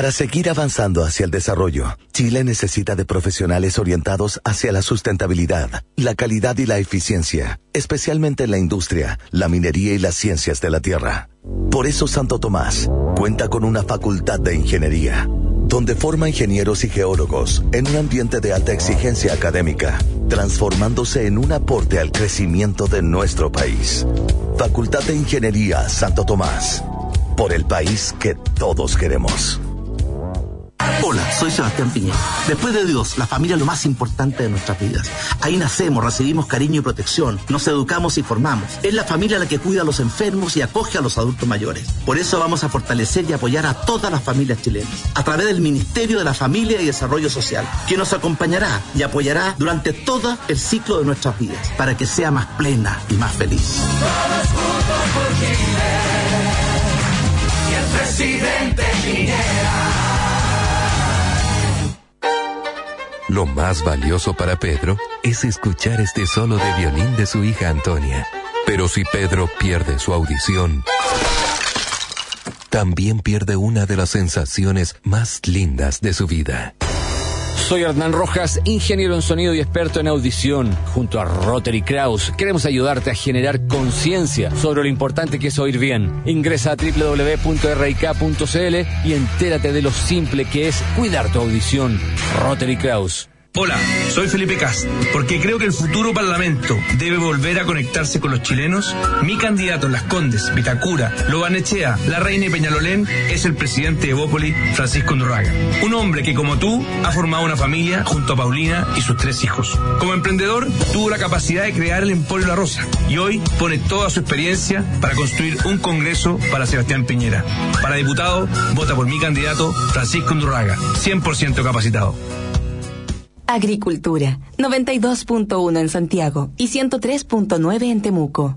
Para seguir avanzando hacia el desarrollo, Chile necesita de profesionales orientados hacia la sustentabilidad, la calidad y la eficiencia, especialmente en la industria, la minería y las ciencias de la tierra. Por eso Santo Tomás cuenta con una facultad de ingeniería, donde forma ingenieros y geólogos en un ambiente de alta exigencia académica, transformándose en un aporte al crecimiento de nuestro país. Facultad de Ingeniería Santo Tomás, por el país que todos queremos. Hola, soy Sebastián Piñera. Después de Dios, la familia es lo más importante de nuestras vidas. Ahí nacemos, recibimos cariño y protección, nos educamos y formamos. Es la familia la que cuida a los enfermos y acoge a los adultos mayores. Por eso vamos a fortalecer y apoyar a todas las familias chilenas, a través del Ministerio de la Familia y Desarrollo Social, que nos acompañará y apoyará durante todo el ciclo de nuestras vidas, para que sea más plena y más feliz. Todos juntos por Chile. Y el presidente. Lo más valioso para Pedro es escuchar este solo de violín de su hija Antonia. Pero si Pedro pierde su audición, también pierde una de las sensaciones más lindas de su vida. Soy Hernán Rojas, ingeniero en sonido y experto en audición. Junto a Rotary Kraus, queremos ayudarte a generar conciencia sobre lo importante que es oír bien. Ingresa a www.rik.cl y entérate de lo simple que es cuidar tu audición. Rotary Kraus. Hola, soy Felipe Cast. Porque creo que el futuro Parlamento debe volver a conectarse con los chilenos. Mi candidato en Las Condes, Vitacura, Lobanechea, La Reina y Peñalolén es el presidente de Bópoli, Francisco Ndurraga. Un hombre que, como tú, ha formado una familia junto a Paulina y sus tres hijos. Como emprendedor, tuvo la capacidad de crear el Emporio La Rosa y hoy pone toda su experiencia para construir un congreso para Sebastián Piñera. Para diputado, vota por mi candidato, Francisco Ndurraga, 100% capacitado. Agricultura, 92.1 en Santiago y 103.9 en Temuco.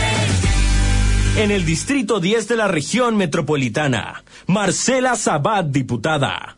En el Distrito 10 de la región metropolitana, Marcela Sabat, diputada.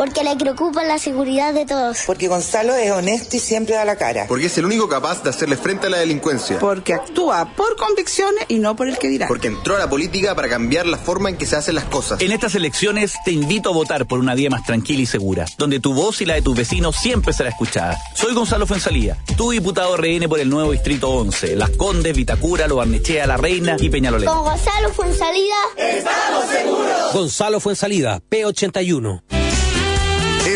Porque le preocupa la seguridad de todos. Porque Gonzalo es honesto y siempre da la cara. Porque es el único capaz de hacerle frente a la delincuencia. Porque actúa por convicciones y no por el que dirá. Porque entró a la política para cambiar la forma en que se hacen las cosas. En estas elecciones te invito a votar por una vía más tranquila y segura, donde tu voz y la de tus vecinos siempre será escuchada. Soy Gonzalo Fuensalía, tu diputado RN por el nuevo Distrito 11, Las Condes, Vitacura, Lo Barnechea, La Reina y Peñalolén. Con Gonzalo Fuensalida. Estamos seguros. Gonzalo Fuensalida, P81.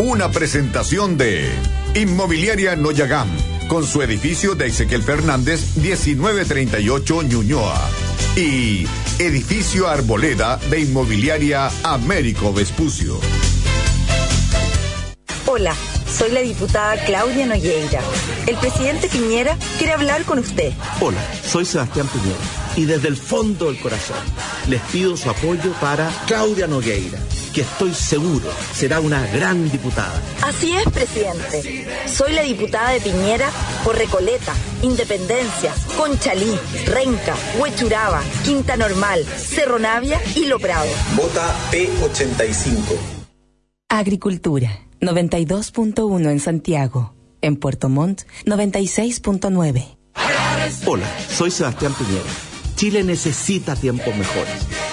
una presentación de Inmobiliaria Noyagam, con su edificio de Ezequiel Fernández 1938 Ñuñoa y Edificio Arboleda de Inmobiliaria Américo Vespucio. Hola, soy la diputada Claudia Nogueira. El presidente Piñera quiere hablar con usted. Hola, soy Sebastián Piñera y desde el fondo del corazón les pido su apoyo para Claudia Nogueira, que estoy seguro será una gran diputada. Así es, presidente. Soy la diputada de Piñera por Recoleta, Independencia, Conchalí, Renca, Huechuraba, Quinta Normal, Cerro Navia y Lo Prado. Vota P85. Agricultura, 92.1 en Santiago. En Puerto Montt, 96.9. Hola, soy Sebastián Piñera. Chile necesita tiempos mejores.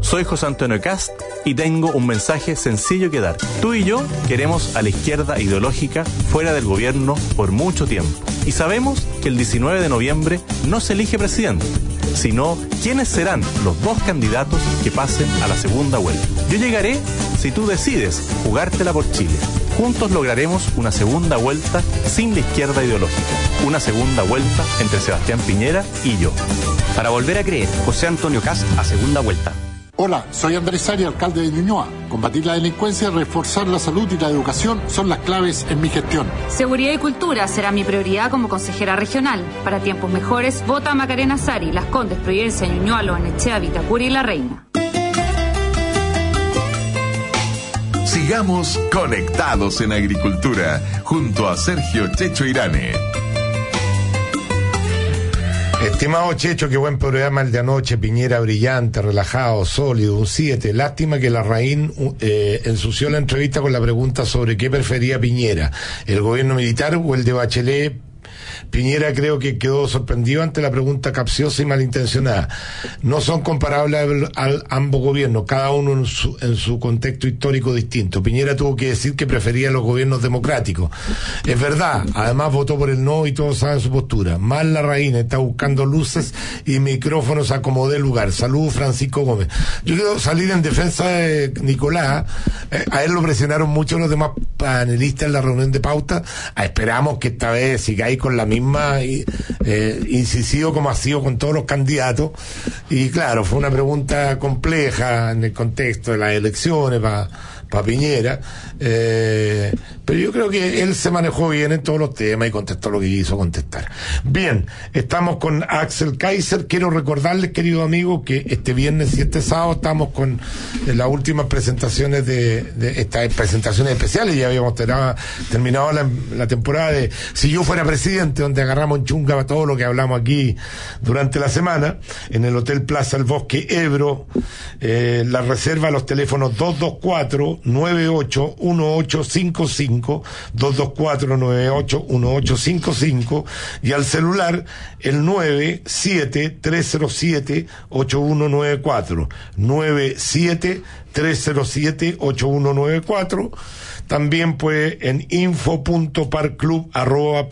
Soy José Antonio Cast y tengo un mensaje sencillo que dar. Tú y yo queremos a la izquierda ideológica fuera del gobierno por mucho tiempo. Y sabemos que el 19 de noviembre no se elige presidente, sino quiénes serán los dos candidatos que pasen a la segunda vuelta. Yo llegaré si tú decides jugártela por Chile. Juntos lograremos una segunda vuelta sin la izquierda ideológica. Una segunda vuelta entre Sebastián Piñera y yo. Para volver a creer, José Antonio Cast a segunda vuelta. Hola, soy Andrés Ari, alcalde de Ñuñoa. Combatir la delincuencia, reforzar la salud y la educación son las claves en mi gestión. Seguridad y cultura será mi prioridad como consejera regional. Para tiempos mejores, vota a Macarena Sari, Las Condes, Providencia, Ñuñoa, Loanechea, Vitacura y La Reina. Sigamos conectados en agricultura junto a Sergio Checho Irane. Estimado Checho, qué buen programa el de anoche, Piñera brillante, relajado, sólido, un 7. Lástima que la Raín eh, ensució la entrevista con la pregunta sobre qué prefería Piñera, el gobierno militar o el de Bachelet Piñera creo que quedó sorprendido ante la pregunta capciosa y malintencionada. No son comparables al, ambos gobiernos, cada uno en su, en su contexto histórico distinto. Piñera tuvo que decir que prefería los gobiernos democráticos. Es verdad, además votó por el no y todos saben su postura. Mal la reina está buscando luces y micrófonos a como dé lugar. Saludos, Francisco Gómez. Yo quiero salir en defensa de Nicolás. Eh, a él lo presionaron mucho los demás panelistas en la reunión de pauta. Ah, esperamos que esta vez sigáis con la misma eh, incisivo como ha sido con todos los candidatos. Y claro, fue una pregunta compleja en el contexto de las elecciones para para Piñera. Eh, pero yo creo que él se manejó bien en todos los temas y contestó lo que quiso contestar. Bien, estamos con Axel Kaiser. Quiero recordarles, querido amigo, que este viernes y este sábado estamos con eh, las últimas presentaciones de, estas presentaciones especiales. Ya habíamos terminado, la, temporada de Si yo fuera presidente, donde agarramos en chunga todo lo que hablamos aquí durante la semana, en el Hotel Plaza El Bosque Ebro. Eh, la reserva, los teléfonos 224-981855, 224-981855 y al celular el 97-307-8194, 97-307-8194 también puede en info.parclub arroba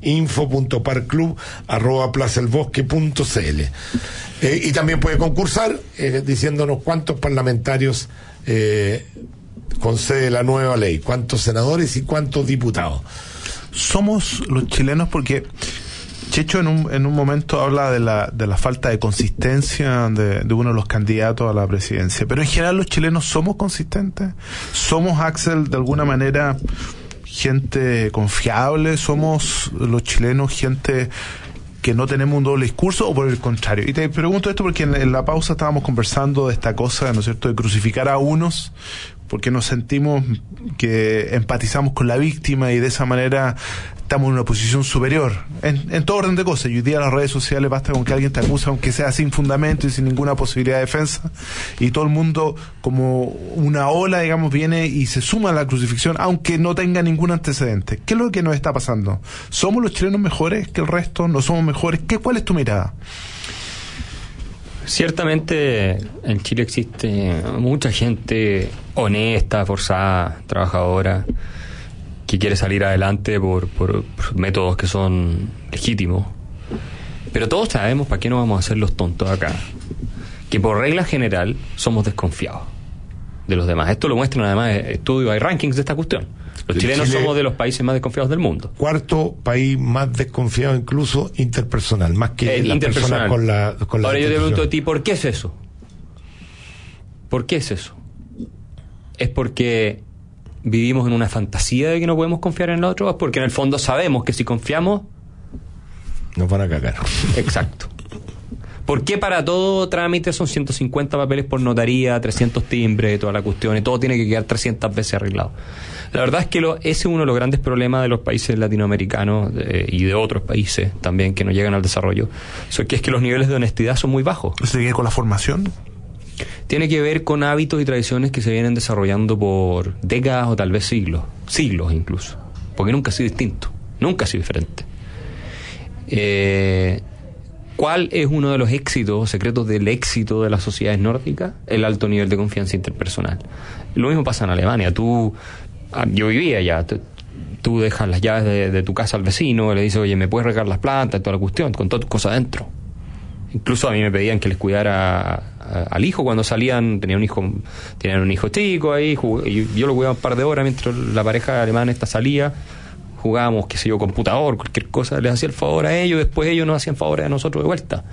info.parclub arroba eh, y también puede concursar eh, diciéndonos cuántos parlamentarios eh, concede la nueva ley, cuántos senadores y cuántos diputados. Somos los chilenos porque Checho en un, en un momento habla de la, de la falta de consistencia de, de, uno de los candidatos a la presidencia, pero en general los chilenos somos consistentes, somos Axel de alguna manera gente confiable, somos los chilenos gente que no tenemos un doble discurso o por el contrario. Y te pregunto esto porque en, en la pausa estábamos conversando de esta cosa, ¿no es cierto?, de crucificar a unos porque nos sentimos que empatizamos con la víctima y de esa manera estamos en una posición superior en, en, todo orden de cosas. Y hoy día las redes sociales basta con que alguien te acusa, aunque sea sin fundamento y sin ninguna posibilidad de defensa, y todo el mundo, como una ola, digamos, viene y se suma a la crucifixión, aunque no tenga ningún antecedente. ¿Qué es lo que nos está pasando? ¿Somos los chilenos mejores que el resto? ¿No somos mejores? ¿Qué, ¿Cuál es tu mirada? Ciertamente en Chile existe mucha gente honesta, forzada, trabajadora, que quiere salir adelante por, por, métodos que son legítimos. Pero todos sabemos para qué no vamos a hacer los tontos acá. Que por regla general somos desconfiados de los demás. Esto lo muestran además estudios, hay rankings de esta cuestión. Los chilenos Chile, somos de los países más desconfiados del mundo. Cuarto país más desconfiado incluso interpersonal, más que eh, con la con la Ahora yo te pregunto a ti, ¿por qué es eso? ¿Por qué es eso? Es porque vivimos en una fantasía de que no podemos confiar en el otro, es porque en el fondo sabemos que si confiamos nos van a cagar. Exacto. ¿Por qué para todo trámite son 150 papeles por notaría, 300 timbres, toda la cuestión, y todo tiene que quedar 300 veces arreglado? La verdad es que lo, ese es uno de los grandes problemas de los países latinoamericanos eh, y de otros países también que no llegan al desarrollo. Eso que es que los niveles de honestidad son muy bajos. ¿Se viene con la formación? Tiene que ver con hábitos y tradiciones que se vienen desarrollando por décadas o tal vez siglos, siglos incluso, porque nunca ha sido distinto, nunca ha sido diferente. Eh, ¿Cuál es uno de los éxitos, secretos del éxito de las sociedades nórdicas? El alto nivel de confianza interpersonal. Lo mismo pasa en Alemania. Tú, yo vivía allá. Tú dejas las llaves de, tu casa al vecino, le dices, oye, ¿me puedes regar las plantas? Toda la cuestión, con todas tus cosas adentro. Incluso a mí me pedían que les cuidara a, al hijo cuando salían, tenían un hijo, tenían un hijo chico ahí, y yo lo cuidaba un par de horas mientras la pareja alemana esta salía jugábamos, qué sé yo, computador, cualquier cosa, les hacía el favor a ellos, después ellos nos hacían favores a nosotros de vuelta.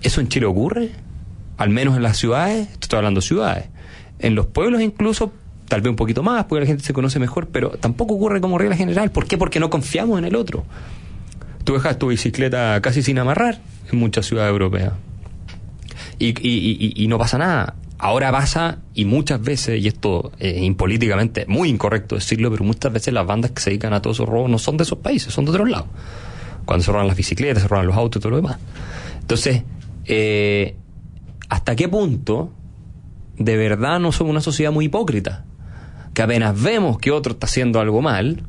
¿Eso en Chile ocurre? Al menos en las ciudades, estoy hablando de ciudades. En los pueblos incluso, tal vez un poquito más, porque la gente se conoce mejor, pero tampoco ocurre como regla general. ¿Por qué? Porque no confiamos en el otro. Tú dejas tu bicicleta casi sin amarrar en muchas ciudades europeas. Y, no pasa nada ahora pasa y muchas veces, y esto es impolíticamente muy incorrecto decirlo, pero muchas veces las bandas que se dedican a todos esos robos no son de esos países, son de otros lados. Cuando se roban las bicicletas, se roban los autos y todo lo demás. Entonces, eh, ¿hasta qué punto de verdad no somos una sociedad muy hipócrita? Que apenas vemos que otro está haciendo algo mal,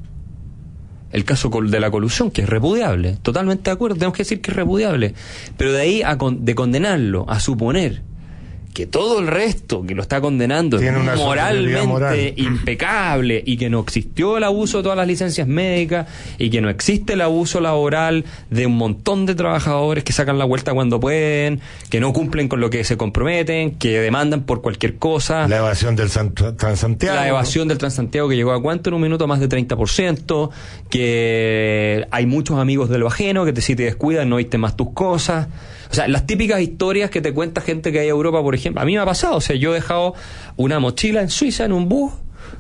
el caso de la colusión, que es repudiable, totalmente de acuerdo, tenemos que decir que es repudiable, pero de ahí a con, de condenarlo, a suponer que todo el resto que lo está condenando es moralmente moral. impecable y que no existió el abuso de todas las licencias médicas y que no existe el abuso laboral de un montón de trabajadores que sacan la vuelta cuando pueden, que no cumplen con lo que se comprometen, que demandan por cualquier cosa. La evasión del Transantiago. La evasión del Transantiago que llegó a cuánto en un minuto, más de 30%, que hay muchos amigos de lo ajeno que te, si te descuidas no viste más tus cosas. O sea, las típicas historias que te cuenta gente que hay a Europa, por ejemplo, a mí me ha pasado, o sea, yo he dejado una mochila en Suiza en un bus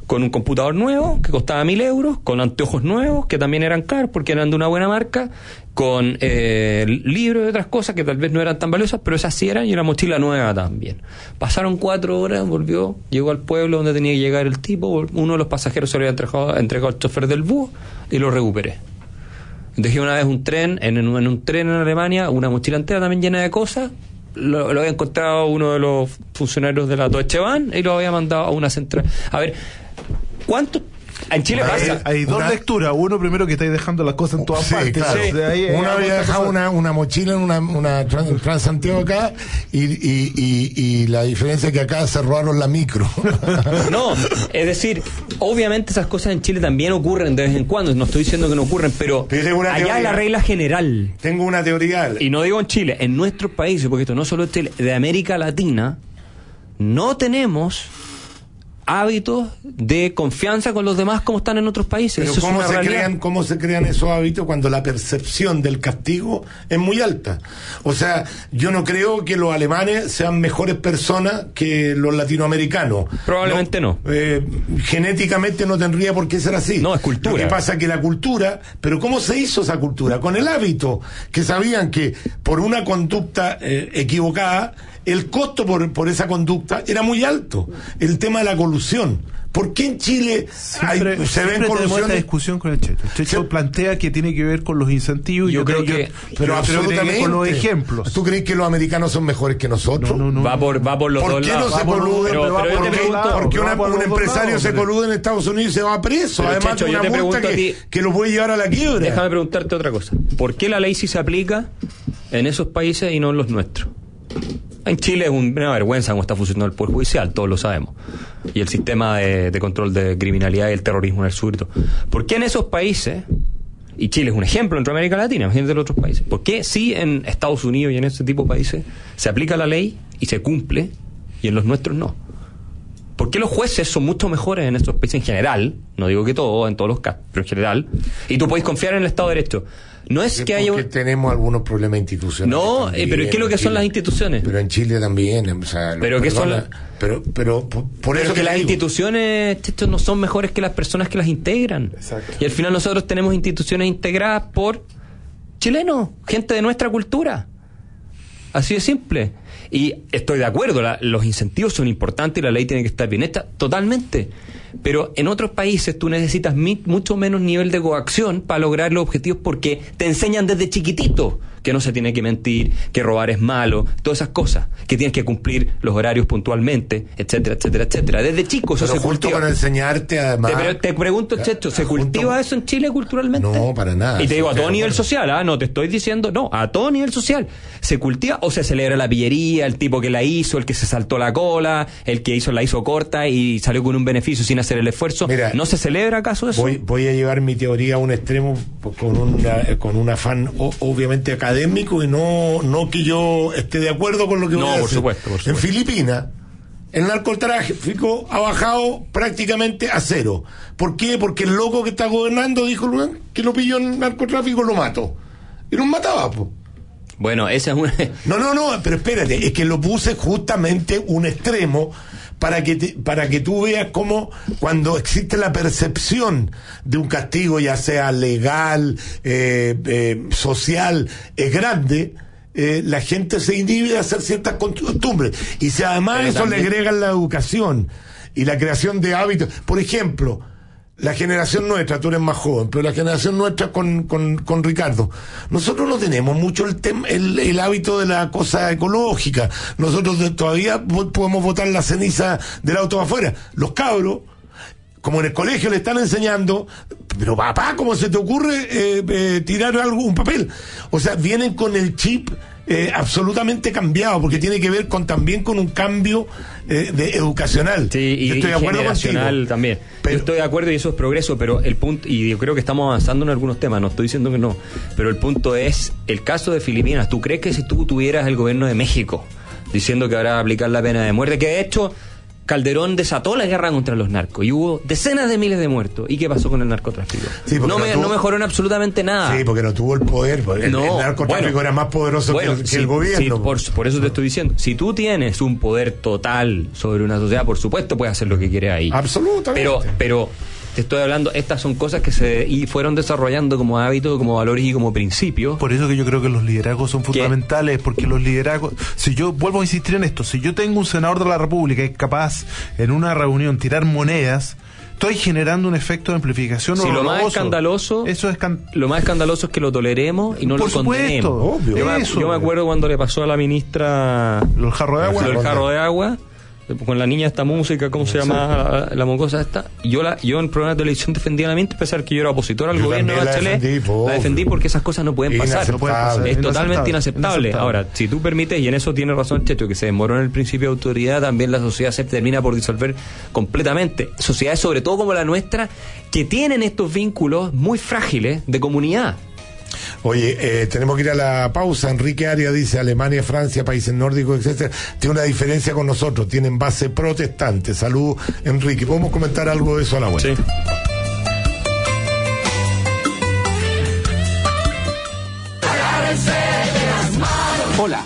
con un computador nuevo que costaba mil euros, con anteojos nuevos que también eran caros porque eran de una buena marca, con eh, libros y otras cosas que tal vez no eran tan valiosas, pero esas sí eran y una mochila nueva también. Pasaron cuatro horas, volvió, llegó al pueblo donde tenía que llegar el tipo, uno de los pasajeros se lo había entregado, entregado al chofer del bus y lo recuperé. Dejé una vez un tren, en, un- en un tren en Alemania, una mochila entera también llena de cosas. Lo, lo había encontrado uno de los funcionarios de la Deutsche Bahn y lo había mandado a una central. A ver, ¿cuánto? En Chile hay, pasa. hay dos Una- lecturas. Uno primero que estáis dejando las cosas en todas Sí, partes. claro. De ahí Uno había dejado cosa. una, una mochila en una, una Tran- Transantiago acá y, y, y, y la diferencia es que acá se robaron la micro. [laughs] No, es decir, obviamente esas cosas en Chile también ocurren de vez en cuando, no estoy diciendo que no ocurren, pero allá teoría. es la regla general. Tengo una teoría. Y no digo en Chile, en nuestros países, porque esto no solo es Chile, de América Latina, no tenemos hábitos de confianza con los demás como están en otros países. Pero Eso ¿cómo se, realidad. crean, ¿cómo se crean esos hábitos cuando la percepción del castigo es muy alta? O sea, yo no creo que los alemanes sean mejores personas que los latinoamericanos. Probablemente no. Eh, genéticamente no tendría por qué ser así. No, es cultura. Lo que pasa que la cultura, pero ¿cómo se hizo esa cultura? Con el hábito, que sabían que por una conducta eh, equivocada, el costo por, por esa conducta era muy alto. El tema de la ¿Por qué en Chile hay- Siempre, se ven discusión con el Checho. El Checho plantea que tiene que ver con los incentivos. y Yo creo creo que- Pero yo creo que que ver absolutamente. con los ejemplos. ¿Tú crees que los americanos son mejores que nosotros? No, no, no. Va por, va por los ¿Por dos qué no se coluden? pero- pero Porque un empresario lados, se colude en Estados Unidos y se va preso. Pero, Además Checho, de yo una te multa pregunto a que, ti- que lo puede llevar a la quiebra. Déjame preguntarte otra cosa. ¿Por qué la ley sí se aplica en esos países y no en los nuestros? En Chile es un- una vergüenza cómo está funcionando el Poder Judicial, todos lo sabemos. Y el sistema de, de control de criminalidad y el terrorismo en el sur. ¿Por qué en esos países, y Chile es un ejemplo dentro de América Latina, imagínate en otros países, ¿por qué sí en Estados Unidos y en ese tipo de países se aplica la ley y se cumple y en los nuestros no? ¿Por qué los jueces son mucho mejores en estos países en general? No digo que todo, en todos los casos, pero en general. Y tú podés confiar en el Estado de Derecho. No es que haya Porque tenemos algunos problemas institucionales. No, eh, pero ¿qué es lo que son las instituciones? Pero en Chile también. O sea, lo- Pero ¿qué son perdona, Pero, pero por, eso que las digo. instituciones Checho, no son mejores que las personas que las integran. Y al final nosotros tenemos instituciones integradas por chilenos, gente de nuestra cultura. Así de simple. Y estoy de acuerdo, la- los incentivos son importantes y la ley tiene que estar bien hecha, totalmente. Pero en otros países tú necesitas mucho menos nivel de coacción para lograr los objetivos porque te enseñan desde chiquitito que no se tiene que mentir, que robar es malo, todas esas cosas, que tienes que cumplir los horarios puntualmente, etcétera, etcétera, etcétera. Desde chico eso Pero se cultiva. con enseñarte además. Te, pero te pregunto, Checho, ¿se cultiva eso en Chile culturalmente? No, para nada. Y te digo, a todo nivel bueno. social, ¿ah? No te estoy diciendo, no, a todo nivel social. ¿Se cultiva o se celebra la pillería, el tipo que la hizo, el que se saltó la cola, el que hizo la hizo corta y salió con un beneficio sin hacer el esfuerzo? Mira, ¿No se celebra acaso eso? Voy, voy a llevar mi teoría a un extremo con, una, con un afán obviamente académico y no, no que yo esté de acuerdo con lo que No, voy a por decir. supuesto, por En Filipinas, el narcotráfico ha bajado prácticamente a cero. ¿Por qué? Porque el loco que está gobernando dijo "Luján, que lo pilló en narcotráfico lo mato. Y los mataba, pues. Bueno, esa es una... No, no, no, pero espérate, es que lo puse justamente un extremo para que te- para que tú veas cómo cuando existe la percepción de un castigo, ya sea legal, eh, eh, social, es grande. eh, la gente se inhibe de hacer ciertas costumbres y si además Pero eso también- le agregan la educación y la creación de hábitos por ejemplo la generación nuestra, tú eres más joven, pero la generación nuestra con, con, con Ricardo, nosotros no tenemos mucho el, tem- el, hábito de la cosa ecológica. Nosotros todavía po- podemos botar la ceniza del auto afuera. Los cabros, como en el colegio le están enseñando, pero papá, ¿cómo se te ocurre eh, eh, tirar algo, un papel? O sea, vienen con el chip eh, absolutamente cambiado, porque tiene que ver con también con un cambio eh, de educacional. Sí, y, estoy de acuerdo contigo. también. yo estoy de acuerdo y eso es progreso, pero el punto, y yo creo que estamos avanzando en algunos temas, no estoy diciendo que no, pero el punto es, el caso de Filipinas, ¿tú crees que si tú tuvieras el gobierno de México diciendo que ahora va a aplicar la pena de muerte, que de hecho Calderón desató la guerra contra los narcos y hubo decenas de miles de muertos. ¿Y qué pasó con el narcotráfico? Sí, no, no me- tuvo- no mejoró en absolutamente nada. Sí, porque no tuvo el poder. el, No, el narcotráfico bueno, era más poderoso Bueno, que, el, que sí, el gobierno. sí, por, por eso te estoy diciendo. Si tú tienes un poder total sobre una sociedad, por supuesto puedes hacer lo que quieres ahí. Absolutamente. Pero, pero te estoy hablando, estas son cosas que se y fueron desarrollando como hábitos, como valores y como principios. Por eso que yo creo que los liderazgos son fundamentales, porque los liderazgos, si yo vuelvo a insistir en esto, si yo tengo un senador de la República que es capaz en una reunión tirar monedas, estoy generando un efecto de amplificación Si lo más horroroso. escandaloso, eso es lo más escandaloso es que lo toleremos y no Por lo condenemos. supuesto, obvio. Yo, me, Eso. yo me acuerdo cuando le pasó a la ministra el jarro de agua. del jarro de agua con la niña esta música, ¿cómo se llama la, la mocosa esta? Yo, la, yo en programa de televisión defendía la ministra, a pesar que yo era opositor al Yo gobierno de la Bachelet. defendí, po, la defendí porque esas cosas no pueden pasar. Inaceptable. No pueden pasar. Es totalmente Inaceptable. inaceptable. Ahora, si tú permites, y en eso tiene razón Checho, que se demoró en el principio de autoridad, también la sociedad se termina por disolver completamente. Sociedades, sobre todo como la nuestra, que tienen estos vínculos muy frágiles de comunidad. Oye, eh, tenemos que ir a la pausa. Enrique Arias dice Alemania, Francia, países nórdicos, etcétera, tiene una diferencia con nosotros, tienen base protestante. Salud, Enrique. ¿Podemos comentar algo de eso a la vuelta? Hola,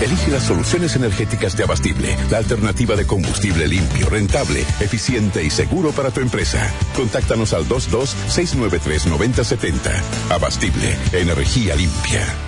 Elige las soluciones energéticas de Abastible, la alternativa de combustible limpio, rentable, eficiente y seguro para tu empresa. Contáctanos al 22-693-9070. Abastible, energía limpia.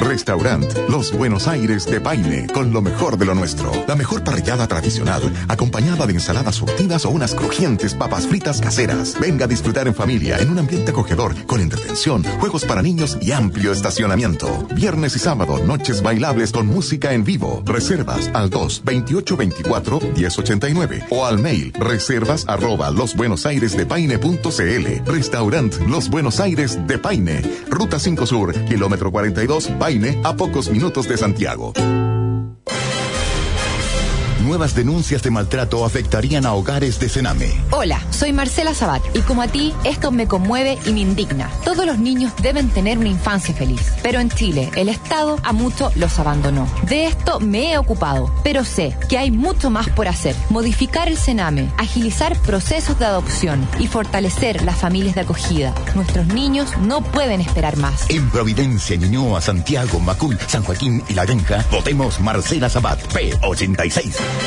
Restaurant Los Buenos Aires de Paine, con lo mejor de lo nuestro. La mejor parrillada tradicional, acompañada de ensaladas surtidas o unas crujientes papas fritas caseras. Venga a disfrutar en familia, en un ambiente acogedor, con entretención, juegos para niños y amplio estacionamiento. Viernes y sábado, noches bailables con música en vivo. Reservas al 2 28 24 1089 o al mail reservas arroba losbuenosairesdepaine.cl. Restaurant Los Buenos Aires de Paine. Ruta 5 Sur, kilómetro 42, Paine, a pocos minutos de Santiago. Nuevas denuncias de maltrato afectarían a hogares de Sename. Hola, soy Marcela Sabat y como a ti, esto me conmueve y me indigna. Todos los niños deben tener una infancia feliz, pero en Chile el Estado a muchos los abandonó. De esto me he ocupado, pero sé que hay mucho más por hacer. Modificar el Sename, agilizar procesos de adopción y fortalecer las familias de acogida. Nuestros niños no pueden esperar más. En Providencia, Ñuñoa, Santiago, Macul, San Joaquín y La Granja, votemos Marcela Sabat, P86.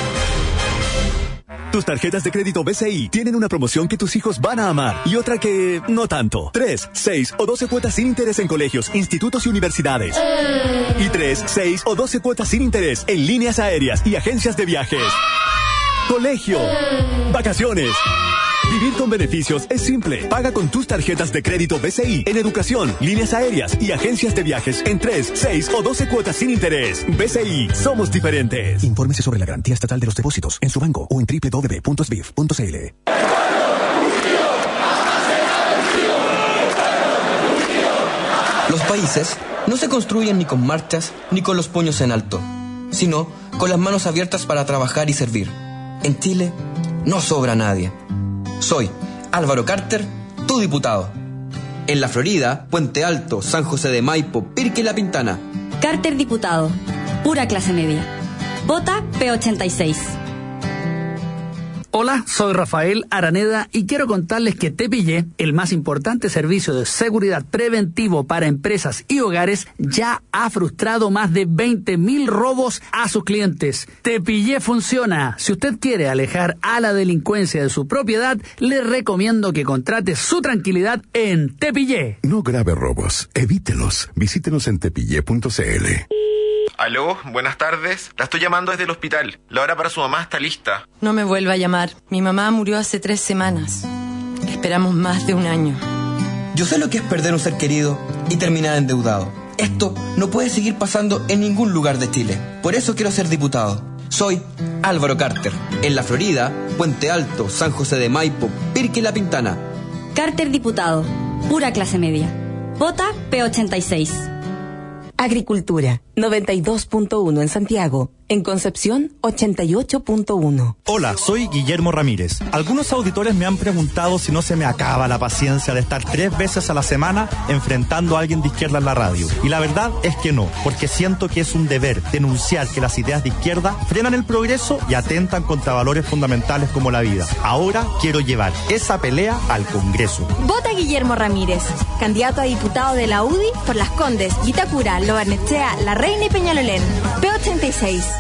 Tus tarjetas de crédito BCI tienen una promoción que tus hijos van a amar y otra que no tanto. 3, 6 o 12 cuotas sin interés en colegios, institutos y universidades. Y 3, 6 o 12 cuotas sin interés en líneas aéreas y agencias de viajes. Colegio. Vacaciones. Vivir con beneficios es simple. Paga con tus tarjetas de crédito BCI en educación, líneas aéreas y agencias de viajes en 3, 6 o 12 cuotas sin interés. BCI, somos diferentes. Infórmese sobre la garantía estatal de los depósitos en su banco o en www.sbif.cl. Los países no se construyen ni con marchas ni con los puños en alto, sino con las manos abiertas para trabajar y servir. En Chile no sobra nadie. Soy Álvaro Carter, tu diputado. En la Florida, Puente Alto, San José de Maipo, Pirque y La Pintana. Carter Diputado. Pura clase media. Vota P86. Hola, soy Rafael Araneda y quiero contarles que Tepillé, el más importante servicio de seguridad preventivo para empresas y hogares, ya ha frustrado más de 20.000 robos a sus clientes. Tepillé funciona. Si usted quiere alejar a la delincuencia de su propiedad, le recomiendo que contrate su tranquilidad en Tepillé. No grave robos, evítelos. Visítenos en tepillé.cl. Aló, buenas tardes. La estoy llamando desde el hospital. La hora para su mamá está lista. No me vuelva a llamar. Mi mamá murió hace tres semanas. Esperamos más de un año. Yo sé lo que es perder un ser querido y terminar endeudado. Esto no puede seguir pasando en ningún lugar de Chile. Por eso quiero ser diputado. Soy Álvaro Carter. En la Florida, Puente Alto, San José de Maipo, Pirque y La Pintana. Carter Diputado. Pura clase media. Vota P86. Agricultura, 92.1 en Santiago. En Concepción, 88.1. Hola, soy Guillermo Ramírez. Algunos auditores me han preguntado si no se me acaba la paciencia de estar tres veces a la semana enfrentando a alguien de izquierda en la radio. Y la verdad es que no, porque siento que es un deber denunciar que las ideas de izquierda frenan el progreso y atentan contra valores fundamentales como la vida. Ahora quiero llevar esa pelea al Congreso. Vota Guillermo Ramírez, candidato a diputado de la UDI por Las Condes, Vitacura, Lobarnechea, La Reina y Peñalolén. P86.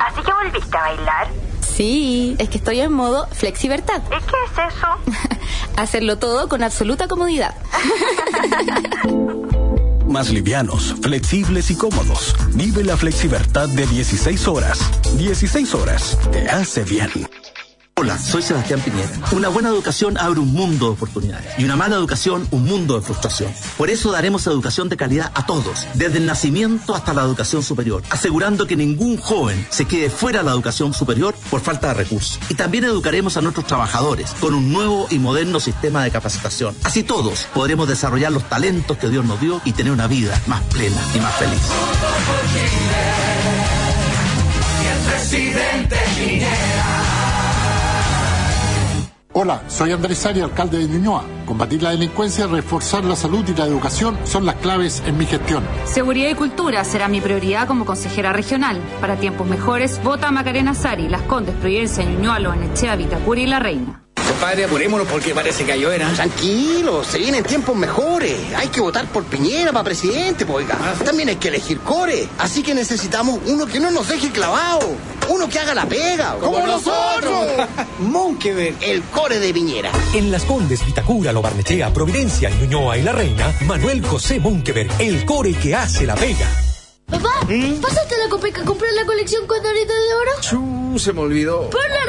¿Así que volviste a bailar? Sí, es que estoy en modo flexibertad. ¿Y qué es eso? [laughs] Hacerlo todo con absoluta comodidad. [laughs] Más livianos, flexibles y cómodos. Vive la flexibertad de 16 horas. 16 horas. Te hace bien. Hola, soy Sebastián Piñera. Una buena educación abre un mundo de oportunidades y una mala educación un mundo de frustración. Por eso daremos educación de calidad a todos, desde el nacimiento hasta la educación superior, asegurando que ningún joven se quede fuera de la educación superior por falta de recursos. Y también educaremos a nuestros trabajadores con un nuevo y moderno sistema de capacitación. Así todos podremos desarrollar los talentos que Dios nos dio y tener una vida más plena y más feliz. Hola, soy Andrés Ari, alcalde de Ñuñoa. Combatir la delincuencia, reforzar la salud y la educación son las claves en mi gestión. Seguridad y cultura será mi prioridad como consejera regional. Para tiempos mejores, vota a Macarena Sari, Las Condes, Providencia, Ñuñoa, Loanechea, Vitacura y La Reina. Compadre, apurémonos porque parece que ayer era. Tranquilo, se vienen tiempos mejores. Hay que votar por Piñera para presidente, pues, oiga. También hay que elegir core. Así que necesitamos uno que no nos deje clavado. Uno que haga la pega. ¡Como nosotros! [laughs] Monkeberg, el core de Piñera. En Las Condes, Vitacura, Lo Barnechea, Providencia, Ñuñoa y La Reina, Manuel José Monkeberg, el core que hace la pega. Papá, ¿pasaste a la Copeca a comprar la colección Condorito de Oro? Chú, se me olvidó. ¡Por la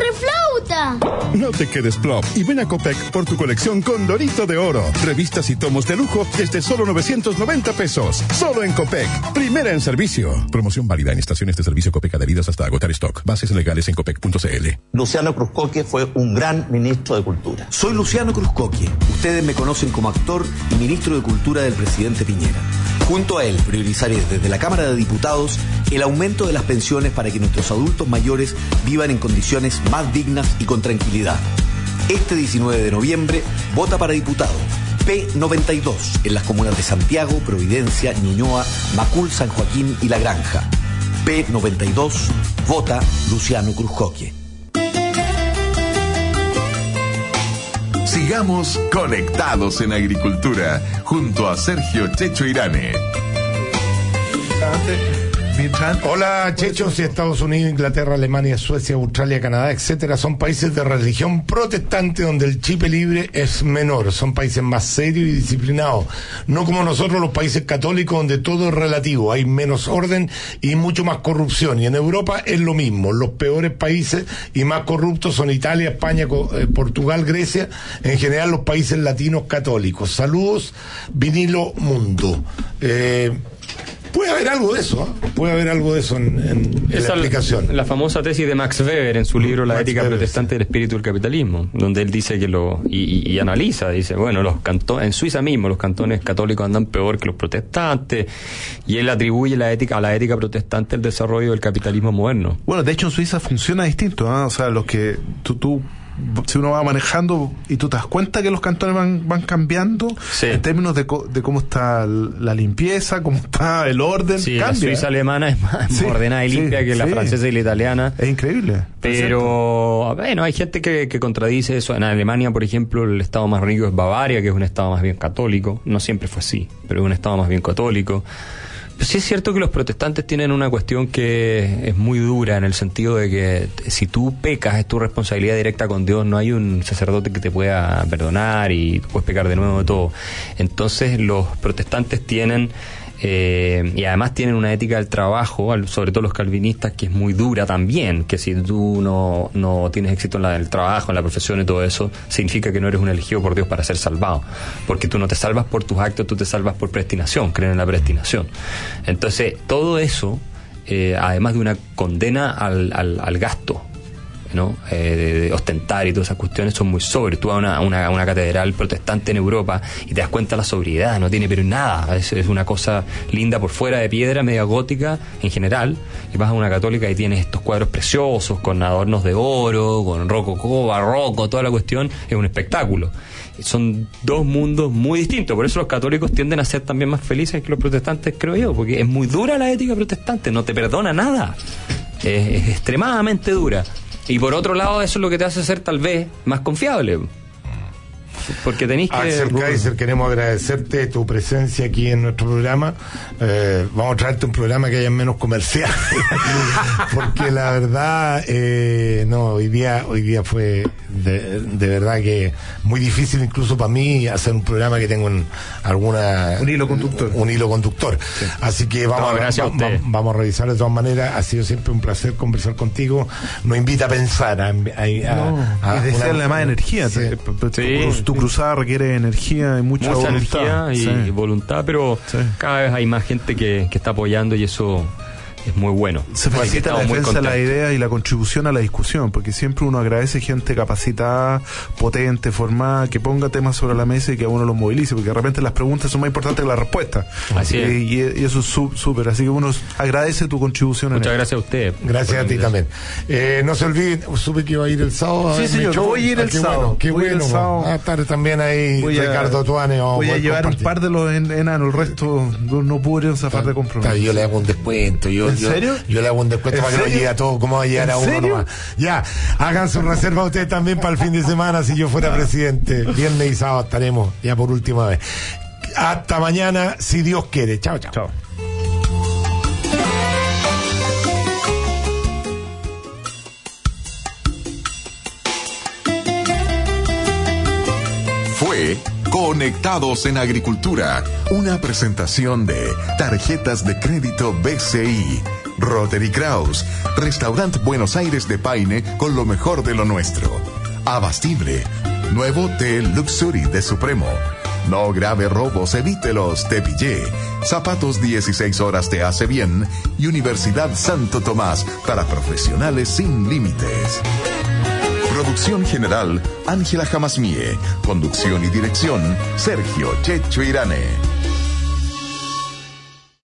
No te quedes plop y ven a Copec por tu colección Condorito de Oro. Revistas y tomos de lujo desde solo 990 pesos. Solo en Copec. Primera en servicio. Promoción válida en estaciones de servicio Copec adheridas hasta agotar stock. Bases legales en copec.cl. Luciano Cruzcoque fue un gran ministro de Cultura. Soy Luciano Cruzcoque. Ustedes me conocen como actor y ministro de Cultura del presidente Piñera. Junto a él priorizaré desde la Cámara de Diputados el aumento de las pensiones para que nuestros adultos mayores vivan en condiciones más dignas y con tranquilidad. Este 19 de noviembre, vota para diputado. P92 en las comunas de Santiago, Providencia, Ñuñoa, Macul, San Joaquín y La Granja. P92, vota Luciano Cruzcoque. Sigamos conectados en agricultura junto a Sergio Checho Irane. Hola, Checho, si Estados Unidos, Inglaterra, Alemania, Suecia, Australia, Canadá, etcétera, son países de religión protestante donde el chip libre es menor, son países más serios y disciplinados, no como nosotros los países católicos donde todo es relativo, hay menos orden y mucho más corrupción. Y en Europa es lo mismo, los peores países y más corruptos son Italia, España, eh, Portugal, Grecia, en general los países latinos católicos. Saludos, vinilo mundo. Eh, Puede haber algo de eso, ¿eh? puede haber algo de eso en, en, en la explicación. La, la, famosa tesis de Max Weber en su libro La Max ética Weber, protestante del espíritu del capitalismo, donde él dice que lo. y, y- y analiza, dice, bueno, los cantones, en Suiza mismo los cantones católicos andan peor que los protestantes, y él atribuye la ética, a la ética protestante el desarrollo del capitalismo moderno. Bueno, de hecho en Suiza funciona distinto, ¿ah? o sea, los que tú, tú si uno va manejando y tú te das cuenta que los cantones van, van cambiando en términos de, co- de cómo está la limpieza, cómo está el orden. Sí, la cambia. Suiza alemana es más Sí, ordenada y limpia que la francesa y la italiana. Es increíble. Pero, bueno, hay gente que, que contradice eso. En Alemania, por ejemplo, el estado más rico es Bavaria, que es un estado más bien católico. No siempre fue así, pero es un estado más bien católico. Sí es cierto que los protestantes tienen una cuestión que es muy dura en el sentido de que si tú pecas es tu responsabilidad directa con Dios, no hay un sacerdote que te pueda perdonar y puedes pecar de nuevo de todo. Entonces los protestantes tienen eh, y además tienen una ética del trabajo, sobre todo los calvinistas, que es muy dura también, que si tú no, no tienes éxito en la, el trabajo, en la profesión y todo eso, significa que no eres un elegido por Dios para ser salvado, porque tú no te salvas por tus actos, tú te salvas por predestinación, creen en la predestinación. Entonces, todo eso, eh, además de una condena al, al gasto, ¿no? Eh, de, ostentar y todas esas cuestiones son muy sobrios. Tú vas a una, catedral protestante en Europa y te das cuenta de la sobriedad, no tiene pero nada. Es, una cosa linda por fuera de piedra, media gótica en general. Y vas a una católica y tienes estos cuadros preciosos con adornos de oro, con rococó, barroco, toda la cuestión. Es un espectáculo. Son dos mundos muy distintos. Por eso los católicos tienden a ser también más felices que los protestantes, creo yo, porque es muy dura la ética protestante, no te perdona nada. Es extremadamente dura. Y por otro lado, eso es lo que te hace ser tal vez más confiable. Porque tenéis que. Axel Kaiser, queremos agradecerte tu presencia aquí en nuestro programa. Eh, vamos a traerte un programa que haya menos comercial. [laughs] Porque la verdad, eh, no, hoy día, hoy día fue de, de verdad que muy difícil incluso para mí hacer un programa que tenga un, alguna... Un hilo conductor. Un, hilo conductor. Así que vamos, No, a, gracias a va- usted. va- vamos a revisar de todas maneras. Ha sido siempre un placer conversar contigo. Nos invita a pensar. A, a- a- No, a- y desearle una- más energía. Sí. Te- tu, cruz- tu cruzada requiere energía y mucha, mucha voluntad. energía y Sí. voluntad, pero cada vez hay más gente que, que está apoyando y eso es muy bueno. Se facilita la defensa de la idea y la contribución a la discusión, porque siempre uno agradece gente capacitada, potente, formada, que ponga temas sobre la mesa y que a uno los movilice, porque de repente las preguntas son más importantes que las respuestas. Así y, es. y- y eso es su- súper, así que uno agradece tu contribución. en Muchas esto. gracias a usted. Gracias a ti también. Eh, no se olviden, supe que iba a ir el sábado. Sí, señor, echó- voy a ir ah, el qué sábado. Bueno, qué Voy el bueno. sábado. Va a estar también ahí Voy a- Ricardo Tuane. vamos Voy a llevar un par de los en- enanos, el resto no, no pude zafar de compromiso. Está, Yo le hago un descuento. Yo, ¿En yo- serio? Yo le hago un descuento ¿En para que no llegue a todo, como va a llegar ¿En a uno serio? nomás. Ya, hagan su reserva ustedes también para el fin de semana si yo fuera presidente. Viernes y sábado estaremos ya por última vez. Hasta mañana, si Dios quiere. Chao, chao. Chao. Fue Conectados en Agricultura, una presentación de tarjetas de crédito BCI, Rotary Kraus, Restaurant Buenos Aires de Paine con lo mejor de lo nuestro. Abastible, nuevo té Luxury de Supremo. No grave robos, evítelos, te pillé. Zapatos 16 horas te hace bien y Universidad Santo Tomás para profesionales sin límites. Producción general, Ángela Jamasmie. Conducción y dirección, Sergio Checho Irane.